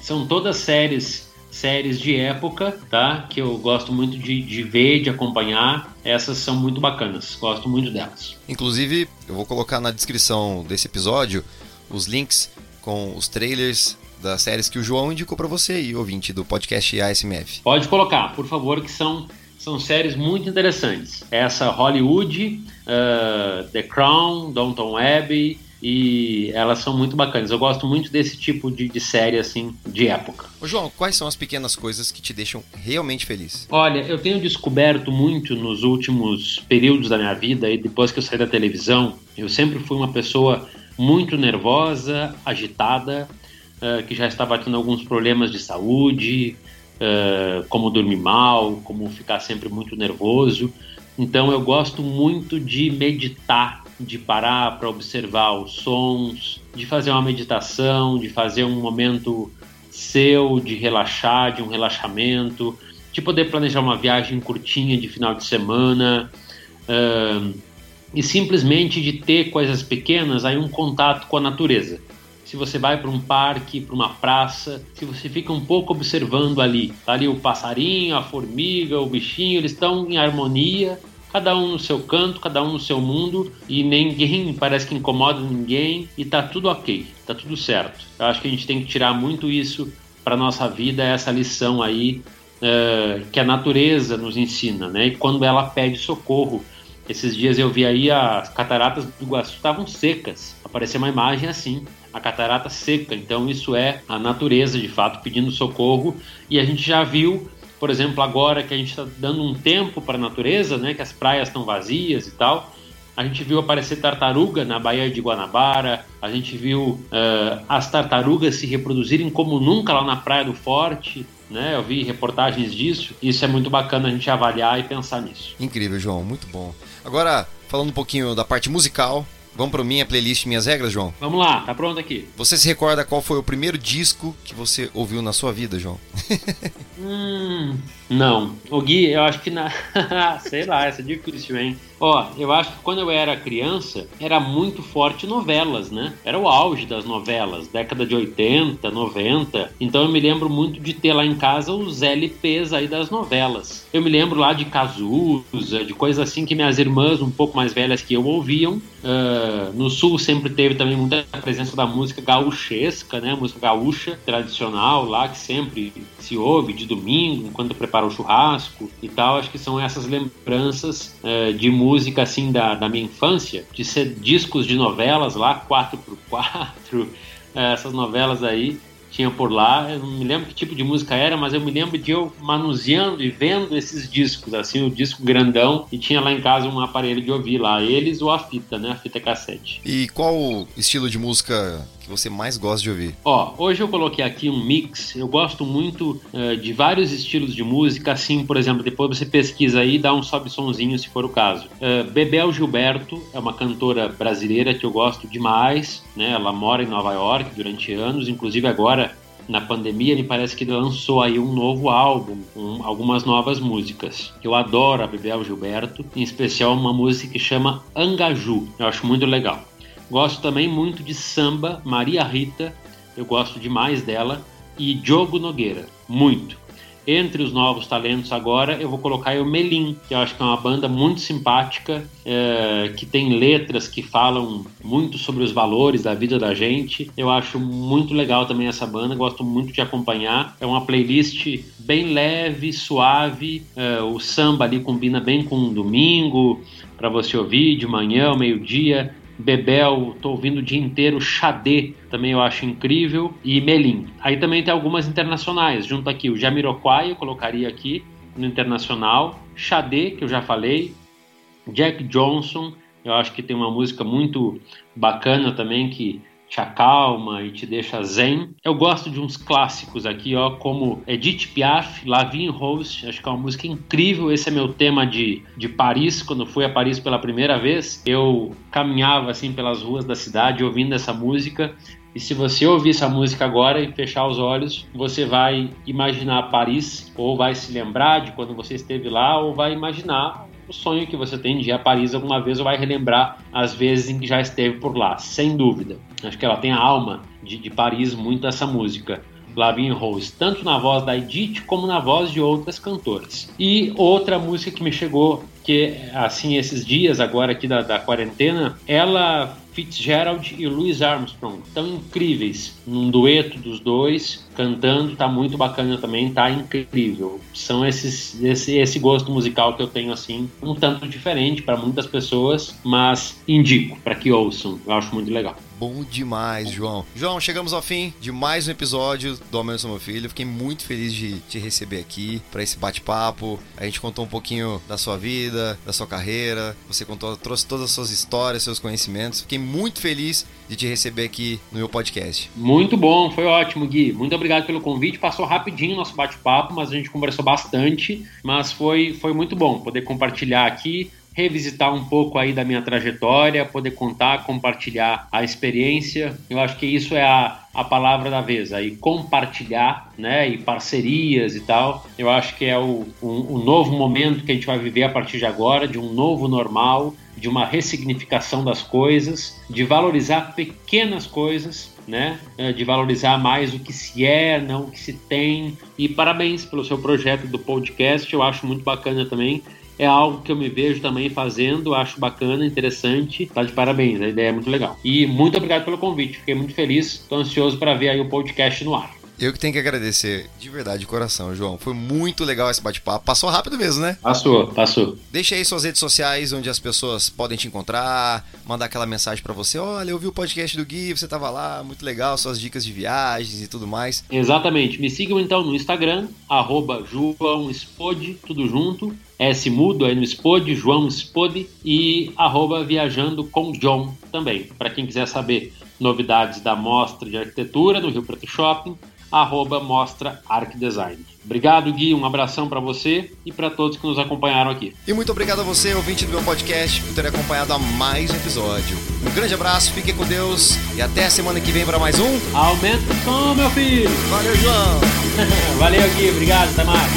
São todas séries séries de época, tá? Que eu gosto muito de, de ver, de acompanhar. Essas são muito bacanas, gosto muito delas. Inclusive, eu vou colocar na descrição desse episódio os links com os trailers das séries que o João indicou para você e ouvinte do podcast ASMF. Pode colocar, por favor, que são, são séries muito interessantes. Essa Hollywood, uh, The Crown, Downton Abbey, e elas são muito bacanas. Eu gosto muito desse tipo de, de série, assim, de época. Ô João, quais são as pequenas coisas que te deixam realmente feliz? Olha, eu tenho descoberto muito nos últimos períodos da minha vida, e depois que eu saí da televisão, eu sempre fui uma pessoa muito nervosa, agitada, uh, que já estava tendo alguns problemas de saúde, uh, como dormir mal, como ficar sempre muito nervoso. Então eu gosto muito de meditar, de parar para observar os sons, de fazer uma meditação, de fazer um momento seu, de relaxar, de um relaxamento, de poder planejar uma viagem curtinha de final de semana. Uh, e simplesmente de ter coisas pequenas, aí um contato com a natureza. Se você vai para um parque, para uma praça, se você fica um pouco observando ali, tá ali o passarinho, a formiga, o bichinho, eles estão em harmonia, cada um no seu canto, cada um no seu mundo e ninguém parece que incomoda ninguém e tá tudo ok, tá tudo certo. Eu acho que a gente tem que tirar muito isso para nossa vida, essa lição aí uh, que a natureza nos ensina, né? E quando ela pede socorro esses dias eu vi aí as cataratas do Iguaçu estavam secas. Apareceu uma imagem assim, a catarata seca. Então isso é a natureza de fato pedindo socorro e a gente já viu, por exemplo, agora que a gente está dando um tempo para a natureza, né, que as praias estão vazias e tal. A gente viu aparecer tartaruga na Baía de Guanabara, a gente viu uh, as tartarugas se reproduzirem como nunca lá na Praia do Forte, né? Eu vi reportagens disso, isso é muito bacana a gente avaliar e pensar nisso. Incrível, João, muito bom. Agora, falando um pouquinho da parte musical, Vamos para minha playlist Minhas Regras, João? Vamos lá, tá pronto aqui. Você se recorda qual foi o primeiro disco que você ouviu na sua vida, João? <laughs> hum, não. O Gui, eu acho que na. <laughs> Sei lá, essa é difícil, hein? Ó, eu acho que quando eu era criança, era muito forte novelas, né? Era o auge das novelas, década de 80, 90. Então eu me lembro muito de ter lá em casa os LPs aí das novelas. Eu me lembro lá de Cazuza, de coisas assim que minhas irmãs, um pouco mais velhas que eu, ouviam. Uh, no Sul sempre teve também muita presença da música gaúchesca, né? Música gaúcha tradicional lá, que sempre se ouve de domingo, enquanto prepara o churrasco e tal. Acho que são essas lembranças uh, de música assim da, da minha infância, de ser discos de novelas lá, 4x4, <laughs> essas novelas aí tinha por lá. Eu não me lembro que tipo de música era, mas eu me lembro de eu manuseando e vendo esses discos, assim, o disco grandão, e tinha lá em casa um aparelho de ouvir lá, eles ou a fita, né? A fita cassete. E qual estilo de música que você mais gosta de ouvir? Ó, hoje eu coloquei aqui um mix. Eu gosto muito uh, de vários estilos de música, assim, por exemplo, depois você pesquisa aí e dá um sobe sonzinho se for o caso. Uh, Bebel Gilberto é uma cantora brasileira que eu gosto demais, né? Ela mora em Nova York durante anos, inclusive agora na pandemia, me parece que lançou aí um novo álbum, com algumas novas músicas. Eu adoro a Bebel Gilberto, em especial uma música que chama Angaju. Eu acho muito legal. Gosto também muito de samba, Maria Rita, eu gosto demais dela, e Diogo Nogueira, muito. Entre os novos talentos agora, eu vou colocar o Melim, que eu acho que é uma banda muito simpática, é, que tem letras que falam muito sobre os valores da vida da gente. Eu acho muito legal também essa banda, gosto muito de acompanhar. É uma playlist bem leve, suave. É, o samba ali combina bem com um domingo, para você ouvir de manhã, ao meio-dia. Bebel, tô ouvindo o dia inteiro, Xadê, também eu acho incrível, e Melim. Aí também tem algumas internacionais, junto aqui o Jamiroquai, eu colocaria aqui no internacional, Xadê, que eu já falei, Jack Johnson, eu acho que tem uma música muito bacana também que te acalma e te deixa zen. Eu gosto de uns clássicos aqui, ó, como Edith Piaf, La Vie en Rose, acho que é uma música incrível. Esse é meu tema de, de Paris, quando fui a Paris pela primeira vez. Eu caminhava assim pelas ruas da cidade ouvindo essa música. E se você ouvir essa música agora e fechar os olhos, você vai imaginar Paris, ou vai se lembrar de quando você esteve lá, ou vai imaginar o sonho que você tem de ir a Paris alguma vez vai relembrar as vezes em que já esteve por lá, sem dúvida. Acho que ela tem a alma de, de Paris muito essa música. Labin Rose, tanto na voz da Edith como na voz de outras cantoras. E outra música que me chegou, que assim, esses dias agora aqui da, da quarentena, ela Fitzgerald e Louis Armstrong, tão incríveis num dueto dos dois, cantando, tá muito bacana também, tá incrível. São esses esse, esse gosto musical que eu tenho assim, um tanto diferente para muitas pessoas, mas indico para que ouçam. Eu acho muito legal. Bom demais, João. João, chegamos ao fim de mais um episódio do Aumento Meu Filho. Fiquei muito feliz de te receber aqui para esse bate-papo. A gente contou um pouquinho da sua vida, da sua carreira. Você contou, trouxe todas as suas histórias, seus conhecimentos. Fiquei muito feliz de te receber aqui no meu podcast. Muito bom, foi ótimo, Gui. Muito obrigado pelo convite. Passou rapidinho o nosso bate-papo, mas a gente conversou bastante. Mas foi, foi muito bom poder compartilhar aqui revisitar um pouco aí da minha trajetória, poder contar, compartilhar a experiência. Eu acho que isso é a, a palavra da vez, aí compartilhar, né, e parcerias e tal. Eu acho que é o, um, um novo momento que a gente vai viver a partir de agora, de um novo normal, de uma ressignificação das coisas, de valorizar pequenas coisas, né? É, de valorizar mais o que se é, não o que se tem. E parabéns pelo seu projeto do podcast, eu acho muito bacana também é algo que eu me vejo também fazendo, acho bacana, interessante. Tá de parabéns, a ideia é muito legal. E muito obrigado pelo convite, fiquei muito feliz, estou ansioso para ver aí o podcast no ar. Eu que tenho que agradecer de verdade, de coração, João. Foi muito legal esse bate-papo. Passou rápido mesmo, né? Passou, passou. Deixa aí suas redes sociais onde as pessoas podem te encontrar, mandar aquela mensagem para você. Olha, eu vi o podcast do Gui, você tava lá, muito legal, suas dicas de viagens e tudo mais. Exatamente. Me sigam então no Instagram, arroba tudo junto. S mudo aí no Spod, João Spod e arroba viajando com John também. Para quem quiser saber novidades da mostra de arquitetura no Rio Preto Shopping, arroba mostra arcdesign. Obrigado, Gui. Um abração para você e para todos que nos acompanharam aqui. E muito obrigado a você, ouvinte do meu podcast, por ter acompanhado a mais um episódio. Um grande abraço, fiquem com Deus e até a semana que vem para mais um. Aumenta o som, meu filho. Valeu, João. <laughs> Valeu, Gui. Obrigado, até mais.